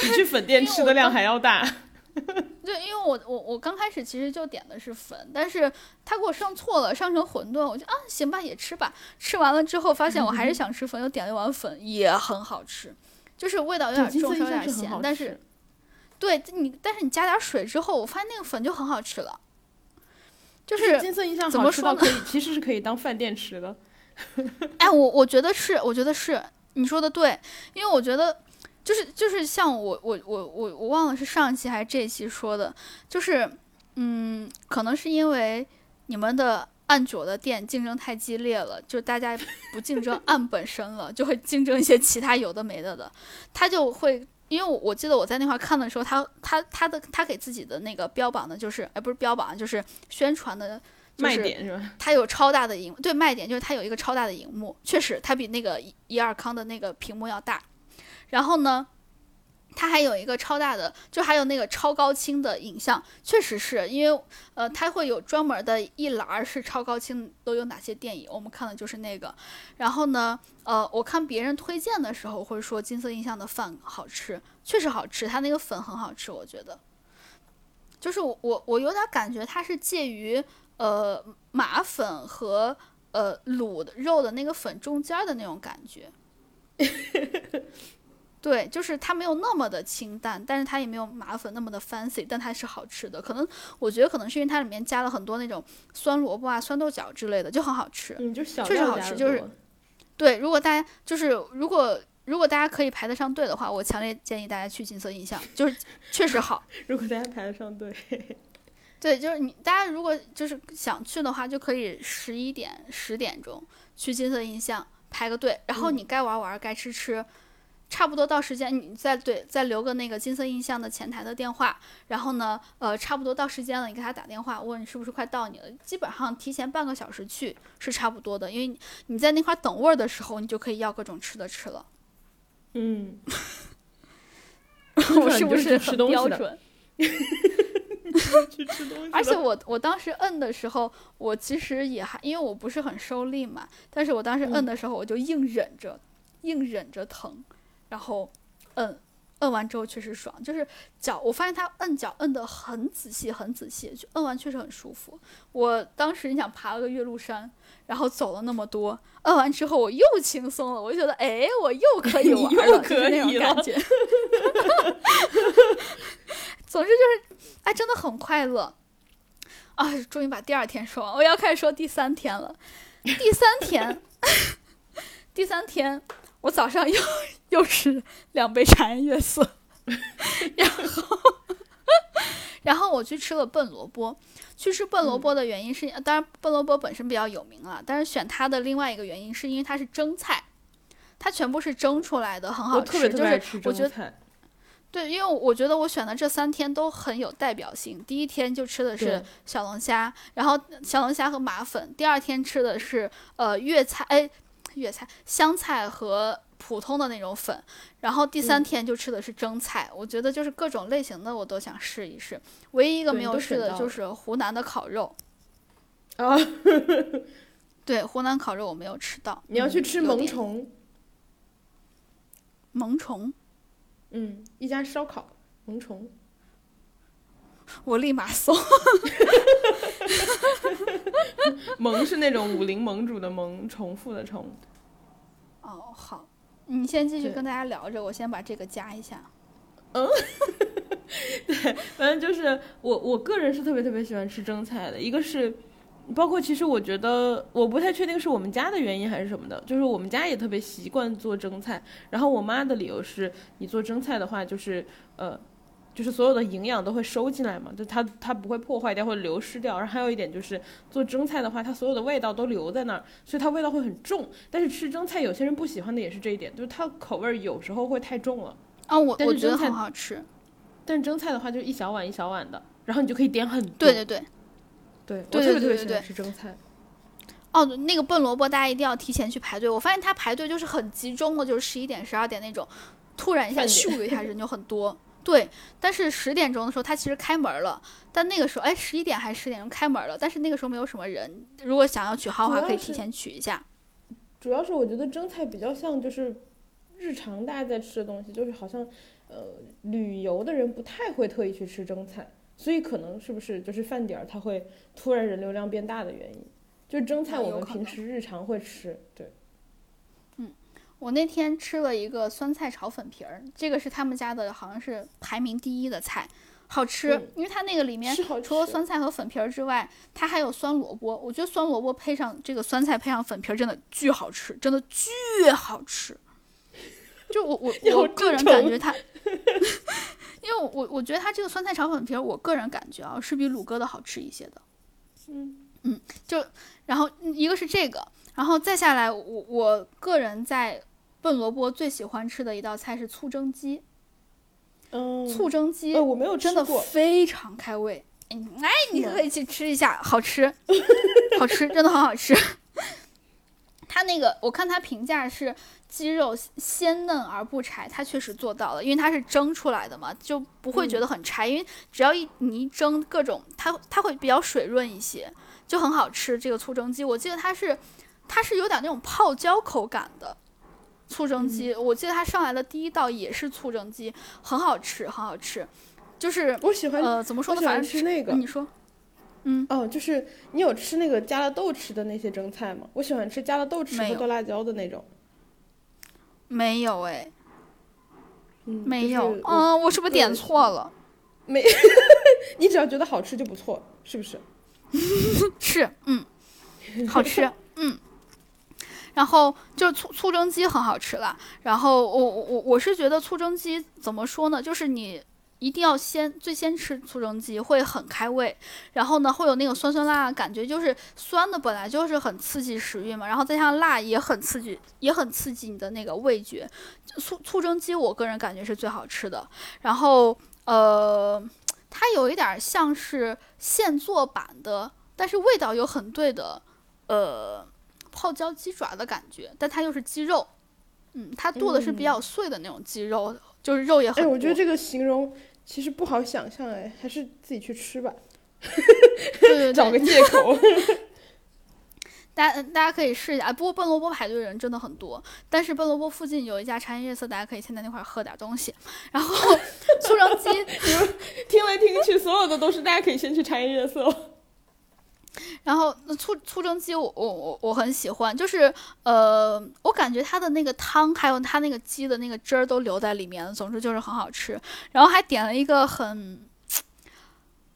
比去粉店吃的量还要大。对，因为我我我刚开始其实就点的是粉，但是他给我上错了，上成馄饨，我就啊行吧，也吃吧。吃完了之后发现我还是想吃粉，又点了一碗粉，也很好吃。就是味道有点重，有点咸，但是，对你，但是你加点水之后，我发现那个粉就很好吃了。就是金色印象怎么说可以，其实是可以当饭店吃的。哎，我我觉得是，我觉得是你说的对，因为我觉得就是就是像我我我我我忘了是上一期还是这一期说的，就是嗯，可能是因为你们的。暗酒的店竞争太激烈了，就大家不竞争按本身了，就会竞争一些其他有的没的的。他就会，因为我我记得我在那块看的时候，他他他的他给自己的那个标榜的就是，哎，不是标榜，就是宣传的卖点是吧？他有超大的荧，对，卖点就是他有一个超大的荧幕，确实，他比那个一尔康的那个屏幕要大。然后呢？它还有一个超大的，就还有那个超高清的影像，确实是因为，呃，它会有专门的一栏是超高清都有哪些电影，我们看的就是那个。然后呢，呃，我看别人推荐的时候会说金色印象的饭好吃，确实好吃，它那个粉很好吃，我觉得。就是我我我有点感觉它是介于呃马粉和呃卤的肉的那个粉中间的那种感觉。对，就是它没有那么的清淡，但是它也没有麻粉那么的 fancy，但它是好吃的。可能我觉得可能是因为它里面加了很多那种酸萝卜啊、酸豆角之类的，就很好吃。嗯，就确实好吃。就是对，如果大家就是如果如果大家可以排得上队的话，我强烈建议大家去金色印象，就是确实好。如果大家排得上队，对，就是你大家如果就是想去的话，就可以十一点、十点钟去金色印象排个队，然后你该玩玩，该吃吃。差不多到时间，你再对再留个那个金色印象的前台的电话，然后呢，呃，差不多到时间了，你给他打电话，问你是不是快到你了。基本上提前半个小时去是差不多的，因为你在那块等位儿的时候，你就可以要各种吃的吃了。嗯，我是不是很标准？去吃东西。而且我我当时摁的时候，我其实也还因为我不是很受力嘛，但是我当时摁的时候，我就硬忍着，硬忍着疼。然后，摁，摁完之后确实爽，就是脚，我发现他摁脚摁得很仔细，很仔细，就摁完确实很舒服。我当时你想爬了个岳麓山，然后走了那么多，摁完之后我又轻松了，我就觉得哎，我又可以 玩了，就是那种感觉。总之就是，哎，真的很快乐啊！终于把第二天说完，我要开始说第三天了。第三天，第三天，我早上又又是两杯茶颜悦色，然后，然后我去吃了笨萝卜。去吃笨萝卜的原因是，当然笨萝卜本身比较有名了，但是选它的另外一个原因是因为它是蒸菜，它全部是蒸出来的，很好吃。就是我觉得。对，因为我觉得我选的这三天都很有代表性。第一天就吃的是小龙虾，然后小龙虾和马粉。第二天吃的是呃粤菜，哎，粤菜湘菜和普通的那种粉。然后第三天就吃的是蒸菜。我觉得就是各种类型的我都想试一试。唯一一个没有试的就是湖南的烤肉。啊，对，湖南烤肉我没有吃到。你要去吃萌虫。萌虫。嗯，一家烧烤萌虫，我立马搜。萌是那种武林盟主的萌，重复的重。哦，好，你先继续跟大家聊着，我先把这个加一下。嗯，对，反正就是我，我个人是特别特别喜欢吃蒸菜的，一个是。包括其实我觉得我不太确定是我们家的原因还是什么的，就是我们家也特别习惯做蒸菜。然后我妈的理由是，你做蒸菜的话，就是呃，就是所有的营养都会收进来嘛，就它它不会破坏掉或者流失掉。然后还有一点就是做蒸菜的话，它所有的味道都留在那儿，所以它味道会很重。但是吃蒸菜有些人不喜欢的也是这一点，就是它口味有时候会太重了。啊，我我觉得很好吃。但是蒸菜的话就一小碗一小碗的，然后你就可以点很多。对对对。对，我特别特别喜欢吃蒸菜。哦，那个笨萝卜大家一定要提前去排队。我发现它排队就是很集中的，就是十一点、十二点那种，突然一下咻一下人就很多。对，但是十点钟的时候他其实开门了，但那个时候哎十一点还是十点钟开门了，但是那个时候没有什么人。如果想要取号的话，可以提前取一下。主要是我觉得蒸菜比较像就是日常大家在吃的东西，就是好像呃旅游的人不太会特意去吃蒸菜。所以可能是不是就是饭点儿它会突然人流量变大的原因？就是蒸菜我们平时日常会吃，对。嗯，我那天吃了一个酸菜炒粉皮儿，这个是他们家的，好像是排名第一的菜，好吃。因为它那个里面除了酸菜和粉皮儿之外，它还有酸萝卜。我觉得酸萝卜配上这个酸菜配上粉皮儿真的巨好吃，真的巨好吃。就我我 我个人感觉它。因为我我觉得它这个酸菜炒粉皮儿，我个人感觉啊是比鲁哥的好吃一些的。嗯嗯，就然后一个是这个，然后再下来，我我个人在笨萝卜最喜欢吃的一道菜是醋蒸鸡。嗯，醋蒸鸡，我没有真的非常开胃。哎，你可以去吃一下，好吃，好吃，真的很好吃。他那个，我看他评价是鸡肉鲜嫩而不柴，他确实做到了，因为它是蒸出来的嘛，就不会觉得很柴，因为只要一你一蒸各种，它它会比较水润一些，就很好吃。这个醋蒸鸡，我记得它是它是有点那种泡椒口感的醋蒸鸡，我记得它上来的第一道也是醋蒸鸡，很好吃，很好吃。就是我喜欢呃，怎么说呢？反正吃那个，你说。嗯哦，就是你有吃那个加了豆豉的那些蒸菜吗？我喜欢吃加了豆豉和豆辣椒的那种。没有哎，嗯，没有。嗯，我是不是点错了？没，你只要觉得好吃就不错，是不是？是，嗯，好吃，嗯。然后就是醋醋蒸鸡很好吃了。然后我我我我是觉得醋蒸鸡怎么说呢？就是你。一定要先最先吃醋蒸鸡会很开胃，然后呢会有那个酸酸辣辣感觉，就是酸的本来就是很刺激食欲嘛，然后再加上辣也很刺激，也很刺激你的那个味觉。醋醋蒸鸡我个人感觉是最好吃的，然后呃它有一点像是现做版的，但是味道又很对的，呃泡椒鸡爪的感觉，但它又是鸡肉，嗯，它剁的是比较碎的那种鸡肉，就是肉也很。哎，我觉得这个形容。其实不好想象哎，还是自己去吃吧，对对对，找个借口。大家大家可以试一下。哎不过笨萝卜排队人真的很多，但是笨萝卜附近有一家茶颜悦色，大家可以先在那块儿喝点东西。然后 促成鸡，听来听去，所有的都是大家可以先去茶颜悦色。然后那醋醋蒸鸡我我我我很喜欢，就是呃，我感觉它的那个汤还有它那个鸡的那个汁儿都留在里面了，总之就是很好吃。然后还点了一个很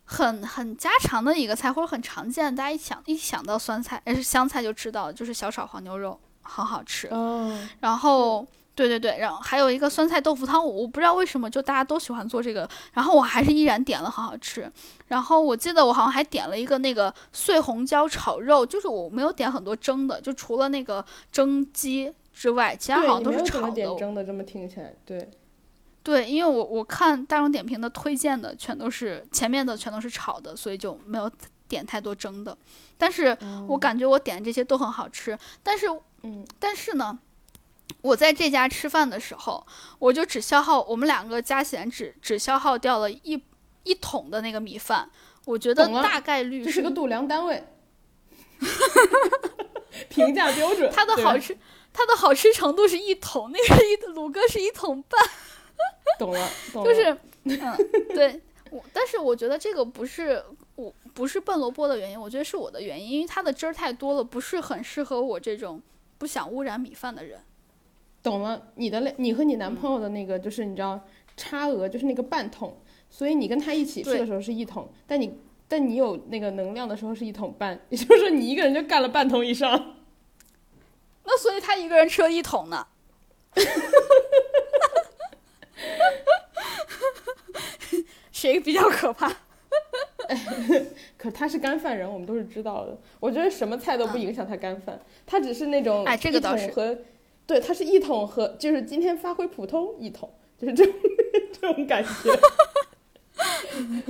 很很家常的一个菜，或者很常见，大家一想一想到酸菜，哎是香菜就知道，就是小炒黄牛肉，很好吃。哦，然后对对对，然后还有一个酸菜豆腐汤，我我不知道为什么就大家都喜欢做这个，然后我还是依然点了，很好吃。然后我记得我好像还点了一个那个碎红椒炒肉，就是我没有点很多蒸的，就除了那个蒸鸡之外，其他好像都是炒的。点蒸的，这么听起来，对，对，因为我我看大众点评的推荐的全都是前面的全都是炒的，所以就没有点太多蒸的。但是我感觉我点的这些都很好吃，但是嗯，但是呢，我在这家吃饭的时候，我就只消耗我们两个加起来只只消耗掉了一一桶的那个米饭，我觉得大概率这是个度量单位，评价标准。它的好吃，它的好吃程度是一桶，那个是一鲁哥是一桶半，懂了，懂了，就是嗯对。我但是我觉得这个不是我不是笨萝卜的原因，我觉得是我的原因，因为它的汁儿太多了，不是很适合我这种不想污染米饭的人。懂了。你的你和你男朋友的那个，就是你知道差额，就是那个半桶，所以你跟他一起吃的时候是一桶，但你但你有那个能量的时候是一桶半，也就是说你一个人就干了半桶以上。那所以他一个人吃了一桶呢。谁比较可怕？可他是干饭人，我们都是知道的。我觉得什么菜都不影响他干饭，他只是那种哎这个一倒是桶和对，它是一桶和就是今天发挥普通一桶，就是这种这种感觉。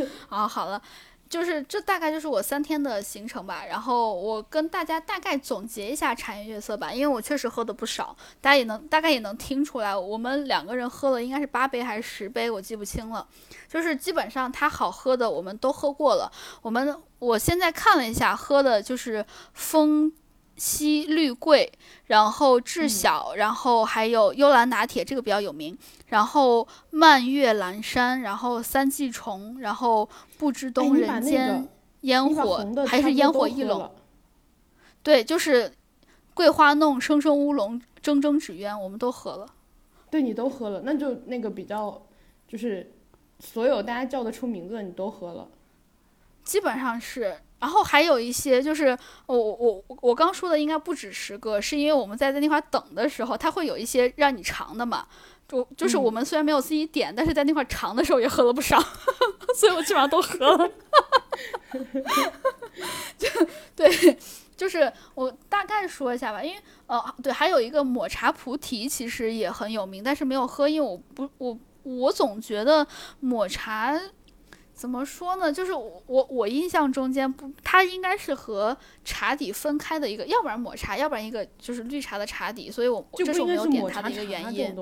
啊，好了，就是这大概就是我三天的行程吧。然后我跟大家大概总结一下茶颜悦色吧，因为我确实喝的不少，大家也能大概也能听出来，我们两个人喝了应该是八杯还是十杯，我记不清了。就是基本上它好喝的我们都喝过了。我们我现在看了一下，喝的就是风息绿桂，然后智晓，然后还有幽兰拿铁，这个比较有名。然后蔓越蓝山，然后三季虫，然后不知哎东你把那人间、个烟火还是烟火一笼，对，就是桂花弄、生生乌龙、铮铮纸鸢，我们都喝了。对你都喝了，那就那个比较就是所有大家叫得出名字的你都喝了。基本上是，然后还有一些就是我我我我刚说的应该不止十个，是因为我们在在那块儿等的时候，它会有一些让你尝的嘛。就就是我们虽然没有自己点，但是在那块儿尝的时候也喝了不少，所以我基本上都喝了。就对，就是我大概说一下吧，因为呃对，还有一个抹茶菩提其实也很有名，但是没有喝，因为我不我我总觉得抹茶。怎么说呢？就是我我我印象中间不，它应该是和茶底分开的一个，要不然抹茶，要不然一个就是绿茶的茶底，所以我这是我没有点它的一个原因。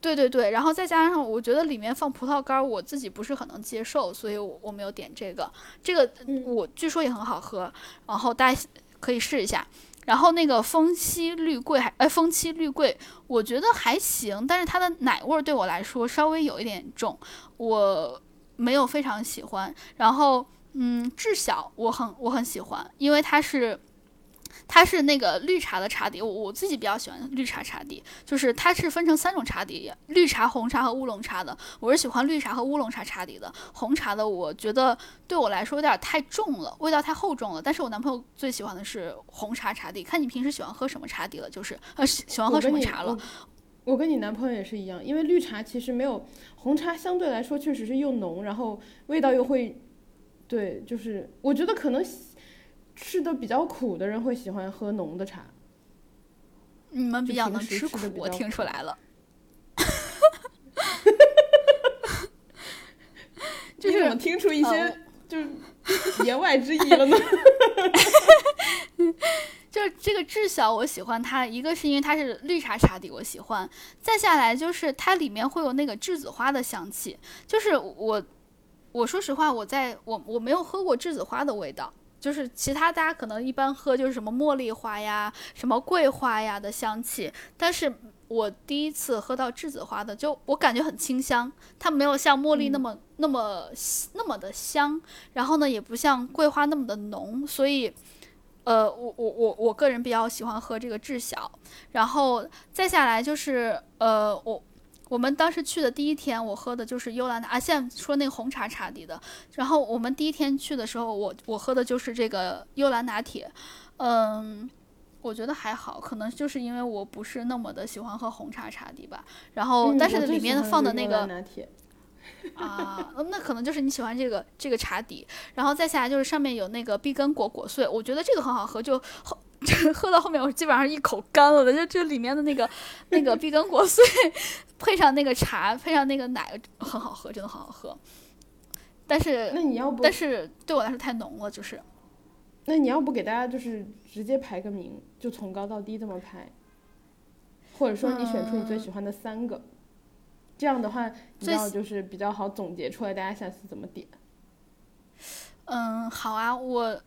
对对对，然后再加上我觉得里面放葡萄干儿，我自己不是很能接受，所以我我没有点这个。这个嗯我据说也很好喝，然后大家可以试一下。然后那个风息绿桂还哎风七绿桂，我觉得还行，但是它的奶味儿对我来说稍微有一点重，我没有非常喜欢。然后嗯，至晓我很我很喜欢，因为它是。它是那个绿茶的茶底，我我自己比较喜欢绿茶茶底，就是它是分成三种茶底，绿茶、红茶和乌龙茶的。我是喜欢绿茶和乌龙茶茶底的，红茶的我觉得对我来说有点太重了，味道太厚重了。但是我男朋友最喜欢的是红茶茶底，看你平时喜欢喝什么茶底了，就是呃喜喜欢喝什么茶了。我。我跟你男朋友也是一样，因为绿茶其实没有红茶相对来说确实是又浓，然后味道又会，对，就是我觉得可能喜吃的比较苦的人会喜欢喝浓的茶。你们比较能吃苦，我听出来了。就是你怎么听出一些、呃就是言外之意了呢？就是这个智晓，我喜欢它，一个是因为它是绿茶茶底，我喜欢；再下来就是它里面会有那个栀子花的香气。就是我，我说实话，我在我我没有喝过栀子花的味道，就是其他大家可能一般喝就是什么茉莉花呀、什么桂花呀的香气，但是我第一次喝到栀子花的，就我感觉很清香，它没有像茉莉那么、那么那么的香，然后呢也不像桂花那么的浓，所以。呃，我我我我个人比较喜欢喝这个智小，然后再下来就是呃，我我们当时去的第一天，我喝的就是幽兰啊，现在说那个红茶茶底的，然后我们第一天去的时候，我我喝的就是这个幽兰拿铁，嗯，我觉得还好，可能就是因为我不是那么的喜欢喝红茶茶底吧，然后但是里面放的那个。啊，那可能就是你喜欢这个这个茶底，然后再下来就是上面有那个碧根果果碎，我觉得这个很好喝，就喝 喝到后面我基本上一口干了的，就这里面的那个那个碧根果碎，配上那个茶，配上那个奶，很好喝，真的很好喝。但是那你要不，但是对我来说太浓了，就是。那你要不给大家就是直接排个名，就从高到低这么排，或者说你选出你最喜欢的三个。这样的话，你知道就是比较好总结出来，大家下次怎么点？嗯，好啊，我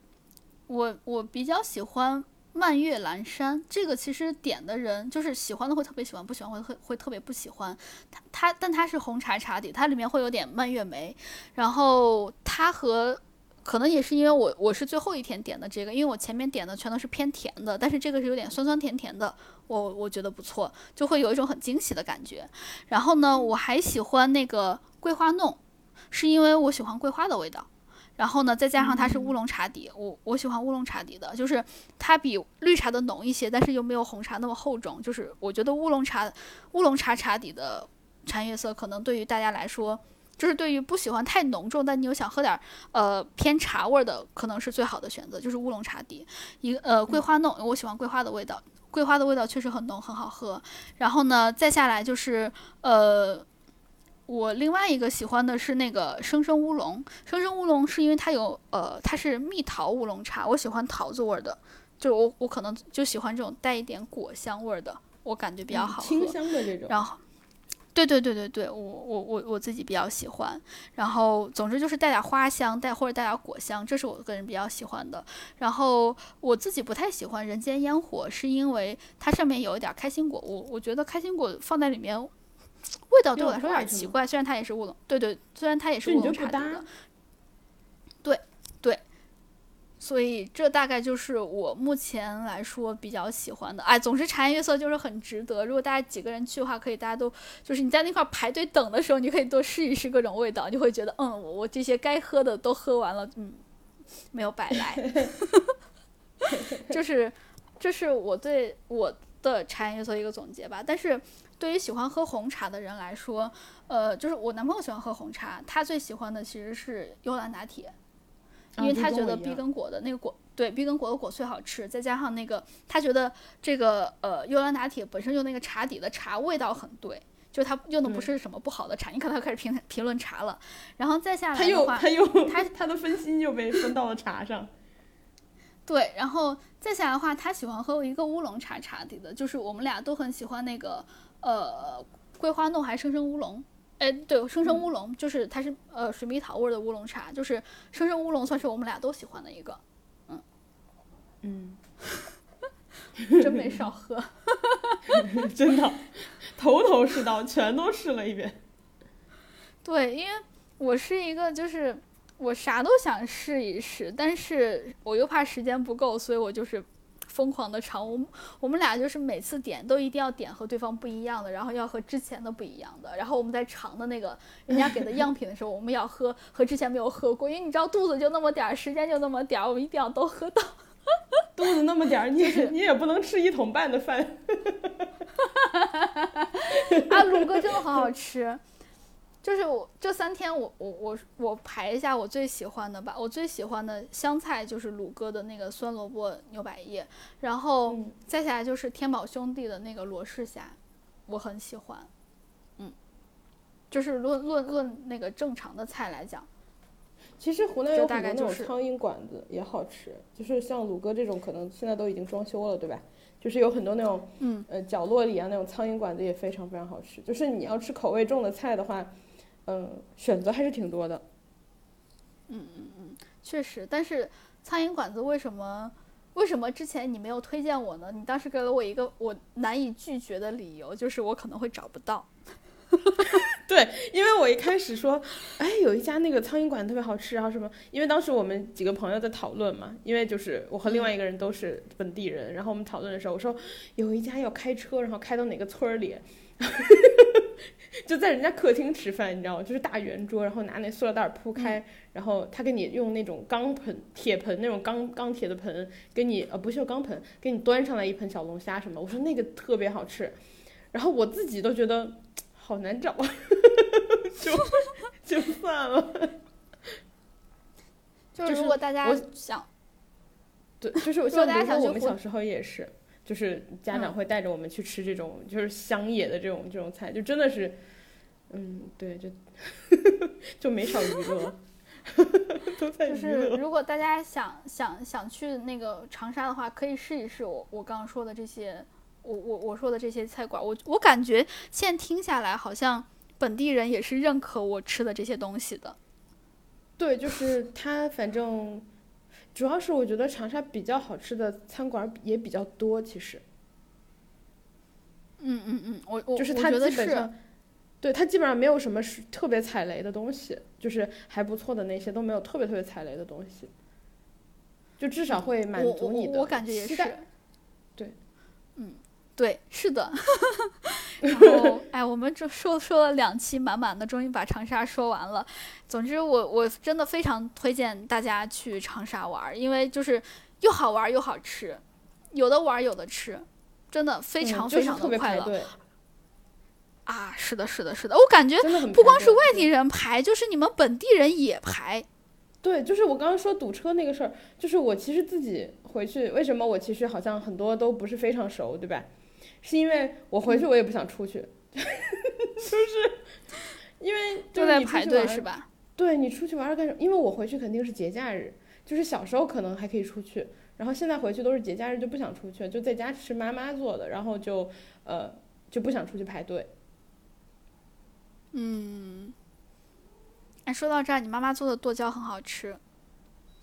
我我比较喜欢蔓越蓝山，这个其实点的人就是喜欢的会特别喜欢，不喜欢会会会特别不喜欢。它它但它是红茶茶底，它里面会有点蔓越莓，然后它和。可能也是因为我我是最后一天点的这个，因为我前面点的全都是偏甜的，但是这个是有点酸酸甜甜的，我我觉得不错，就会有一种很惊喜的感觉。然后呢，我还喜欢那个桂花弄，是因为我喜欢桂花的味道。然后呢，再加上它是乌龙茶底，我我喜欢乌龙茶底的，就是它比绿茶的浓一些，但是又没有红茶那么厚重。就是我觉得乌龙茶乌龙茶茶底的禅月色，可能对于大家来说。就是对于不喜欢太浓重，但你又想喝点呃偏茶味的，可能是最好的选择，就是乌龙茶底。一个呃桂花弄，我喜欢桂花的味道，桂花的味道确实很浓，很好喝。然后呢，再下来就是呃，我另外一个喜欢的是那个生生乌龙。生生乌龙是因为它有呃它是蜜桃乌龙茶，我喜欢桃子味的，就我我可能就喜欢这种带一点果香味的，我感觉比较好喝。清香的这种。然后。对对对对对，我我我我自己比较喜欢，然后总之就是带点花香，带或者带点果香，这是我个人比较喜欢的。然后我自己不太喜欢人间烟火，是因为它上面有一点开心果，我我觉得开心果放在里面，味道对我来说有点奇怪。虽然它也是乌龙，对对，虽然它也是乌龙茶底的。所以这大概就是我目前来说比较喜欢的。哎，总之茶颜悦色就是很值得。如果大家几个人去的话，可以大家都就是你在那块排队等的时候，你可以多试一试各种味道，你会觉得嗯，我我这些该喝的都喝完了，嗯，没有白来。就是这是我对我的茶颜悦色一个总结吧。但是对于喜欢喝红茶的人来说，呃，就是我男朋友喜欢喝红茶，他最喜欢的其实是幽兰拿铁。因为他觉得碧根果的那个果，对碧根果的果脆好吃，再加上那个他觉得这个呃幽兰拿铁本身就那个茶底的茶味道很对，就他用的不是什么不好的茶，你看他开始评评论茶了，然后再下来的话，他又他又他他的分心又被分到了茶上，对，然后再下来的话，他喜欢喝一个乌龙茶茶底的，就是我们俩都很喜欢那个呃桂花弄还是生生乌龙。哎，对，生生乌龙就是它是呃水蜜桃味的乌龙茶，就是生生乌龙算是我们俩都喜欢的一个，嗯嗯，真没少喝，真的头头是道，全都试了一遍。对，因为我是一个就是我啥都想试一试，但是我又怕时间不够，所以我就是。疯狂的尝，我们我们俩就是每次点都一定要点和对方不一样的，然后要和之前的不一样的，然后我们在尝的那个人家给的样品的时候，我们要喝和之前没有喝过，因为你知道肚子就那么点儿，时间就那么点儿，我们一定要都喝到。肚子那么点儿，你你也不能吃一桶半的饭。啊，卤哥真的很好吃。就是我这三天，我我我我排一下我最喜欢的吧。我最喜欢的香菜就是鲁哥的那个酸萝卜牛百叶，然后再下来就是天宝兄弟的那个罗氏虾，我很喜欢。嗯，就是论论论那个正常的菜来讲，其实湖南有很多那种苍蝇馆子也好吃，就是像鲁哥这种可能现在都已经装修了，对吧？就是有很多那种嗯呃角落里啊那种苍蝇馆子也非常非常好吃。就是你要吃口味重的菜的话。嗯，选择还是挺多的。嗯嗯嗯，确实，但是苍蝇馆子为什么为什么之前你没有推荐我呢？你当时给了我一个我难以拒绝的理由，就是我可能会找不到。对，因为我一开始说，哎，有一家那个苍蝇馆特别好吃，然后什么？因为当时我们几个朋友在讨论嘛，因为就是我和另外一个人都是本地人，然后我们讨论的时候，我说有一家要开车，然后开到哪个村儿里，就在人家客厅吃饭，你知道吗？就是大圆桌，然后拿那塑料袋铺开，然后他给你用那种钢盆、铁盆那种钢钢铁的盆，给你呃不锈钢盆，给你端上来一盆小龙虾什么的，我说那个特别好吃，然后我自己都觉得。好难找，就就算了。就是如果大家想，对，就是我像比如说我们小时候也是，就是家长会带着我们去吃这种就是乡野的这种这种菜，就真的是，嗯，对，就 就没少娱乐，都在就是如果大家想想想去那个长沙的话，可以试一试我我刚刚说的这些。我我我说的这些菜馆，我我感觉现在听下来，好像本地人也是认可我吃的这些东西的。对，就是他，反正主要是我觉得长沙比较好吃的餐馆也比较多，其实。嗯嗯嗯，我我就是他基本上，对它基本上没有什么是特别踩雷的东西，就是还不错的那些都没有特别特别踩雷的东西，就至少会满足你的我感觉也是。对，是的，然后哎，我们这说说了两期满满的，终于把长沙说完了。总之，我我真的非常推荐大家去长沙玩，因为就是又好玩又好吃，有的玩有的吃，真的非常非常的快乐。啊，是的，是的，是的，我感觉不光是外地人排，就是你们本地人也排。对，就是我刚刚说堵车那个事儿，就是我其实自己回去，为什么我其实好像很多都不是非常熟，对吧？是因为我回去我也不想出去，就是因为就在排队是吧？对你出去玩干什么？因为我回去肯定是节假日，就是小时候可能还可以出去，然后现在回去都是节假日就不想出去，就在家吃妈妈做的，然后就呃就不想出去排队。嗯，哎，说到这儿，你妈妈做的剁椒很好吃。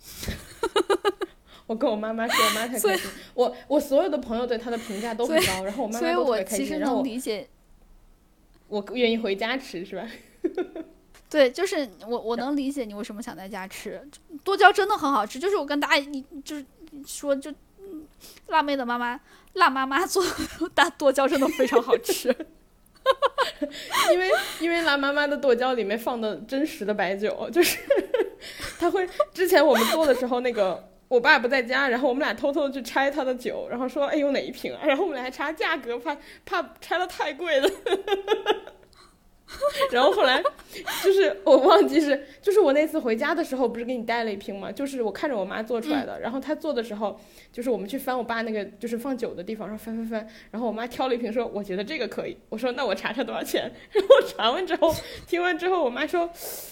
我跟我妈妈说，我妈太开心。我我所有的朋友对她的评价都很高，然后我妈妈都特别开心。然后我愿意回家吃，是吧？对，就是我我能理解你为什么想在家吃剁椒，真的很好吃。就是我跟大家一就是说，就辣妹的妈妈辣妈妈做大剁椒真的非常好吃。因为因为辣妈妈的剁椒里面放的真实的白酒，就是 他会之前我们做的时候那个。我爸不在家，然后我们俩偷偷的去拆他的酒，然后说：“哎，有哪一瓶啊？” 然后我们俩还查价格，怕怕拆了太贵了。然后后来就是我忘记是，就是我那次回家的时候，不是给你带了一瓶吗？就是我看着我妈做出来的。然后她做的时候，就是我们去翻我爸那个就是放酒的地方，然后翻翻翻，然后我妈挑了一瓶，说：“我觉得这个可以。”我说：“那我查查多少钱？” 然后查完之后，听完之后，我妈说：“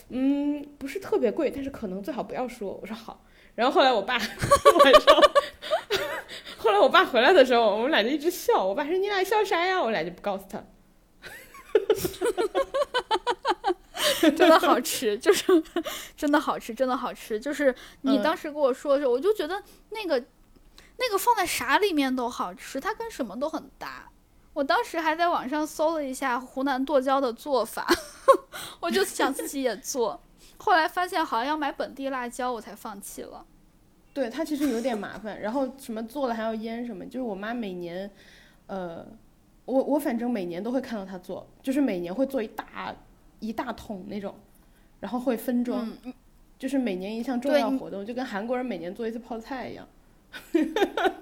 嗯，不是特别贵，但是可能最好不要说。”我说：“好。”然后后来我爸 晚上，后来我爸回来的时候，我们俩就一直笑。我爸说：“你俩笑啥呀？”我俩就不告诉他。真的好吃，就是真的好吃，真的好吃。就是你当时跟我说的时候，我就觉得那个那个放在啥里面都好吃，它跟什么都很搭。我当时还在网上搜了一下湖南剁椒的做法，我就想自己也做。后来发现好像要买本地辣椒，我才放弃了。对，它其实有点麻烦，然后什么做了还要腌什么。就是我妈每年，呃，我我反正每年都会看到她做，就是每年会做一大一大桶那种，然后会分装，就是每年一项重要活动，就跟韩国人每年做一次泡菜一样。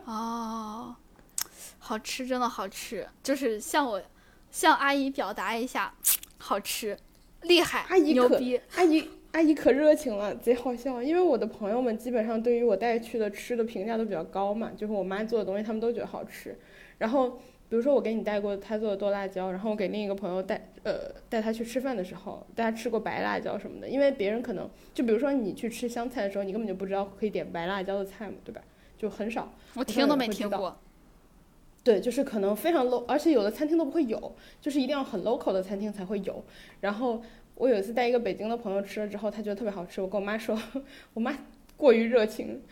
哦，好吃，真的好吃，就是向我向阿姨表达一下，好吃，厉害，阿姨牛逼，阿姨。阿姨可热情了，贼好笑。因为我的朋友们基本上对于我带去的吃的评价都比较高嘛，就是我妈做的东西他们都觉得好吃。然后比如说我给你带过她做的剁辣椒，然后我给另一个朋友带呃带他去吃饭的时候，大家吃过白辣椒什么的。因为别人可能就比如说你去吃湘菜的时候，你根本就不知道可以点白辣椒的菜嘛，对吧？就很少，我听都没听过。对，就是可能非常 low，而且有的餐厅都不会有，就是一定要很 local 的餐厅才会有。然后。我有一次带一个北京的朋友吃了之后，他觉得特别好吃。我跟我妈说，我妈过于热情。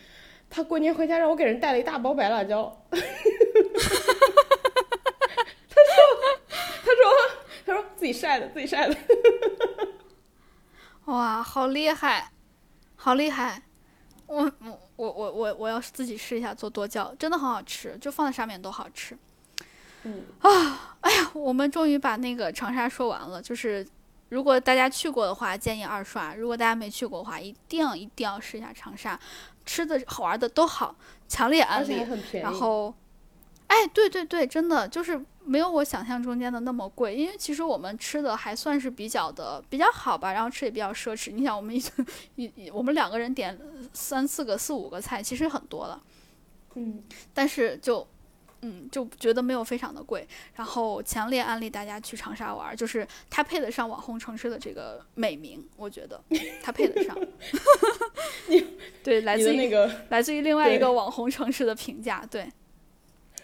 她过年回家让我给人带了一大包白辣椒。他说：“他说他说自己晒的，自己晒的。哇，好厉害，好厉害！我我我我我我要自己试一下做剁椒，真的很好吃，就放在上面都好吃。嗯啊，哎呀，我们终于把那个长沙说完了。就是如果大家去过的话，建议二刷；如果大家没去过的话，一定一定要试一下长沙，吃的好玩的都好，强烈安利。然后，哎，对对对，真的就是没有我想象中间的那么贵，因为其实我们吃的还算是比较的比较好吧，然后吃也比较奢侈。你想，我们一一我们两个人点三四个、四五个菜，其实很多了，嗯，但是就。嗯，就觉得没有非常的贵，然后强烈安利大家去长沙玩儿，就是它配得上网红城市的这个美名，我觉得它配得上。对，来自于那个来自于另外一个网红城市的评价，对。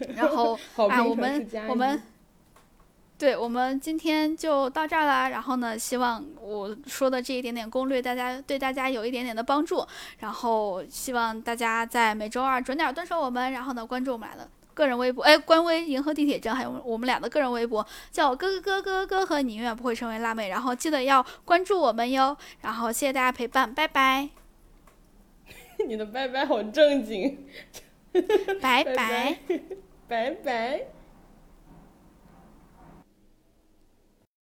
然后哎，我们我们，对我们今天就到这儿啦。然后呢，希望我说的这一点点攻略，大家对大家有一点点的帮助。然后希望大家在每周二准点蹲守我们，然后呢关注我们俩的。个人微博，哎，官微银河地铁站，还有我们俩的个人微博，叫我哥哥哥哥哥和你永远不会成为辣妹。然后记得要关注我们哟。然后谢谢大家陪伴，拜拜，你的拜拜好正经，拜拜拜拜拜。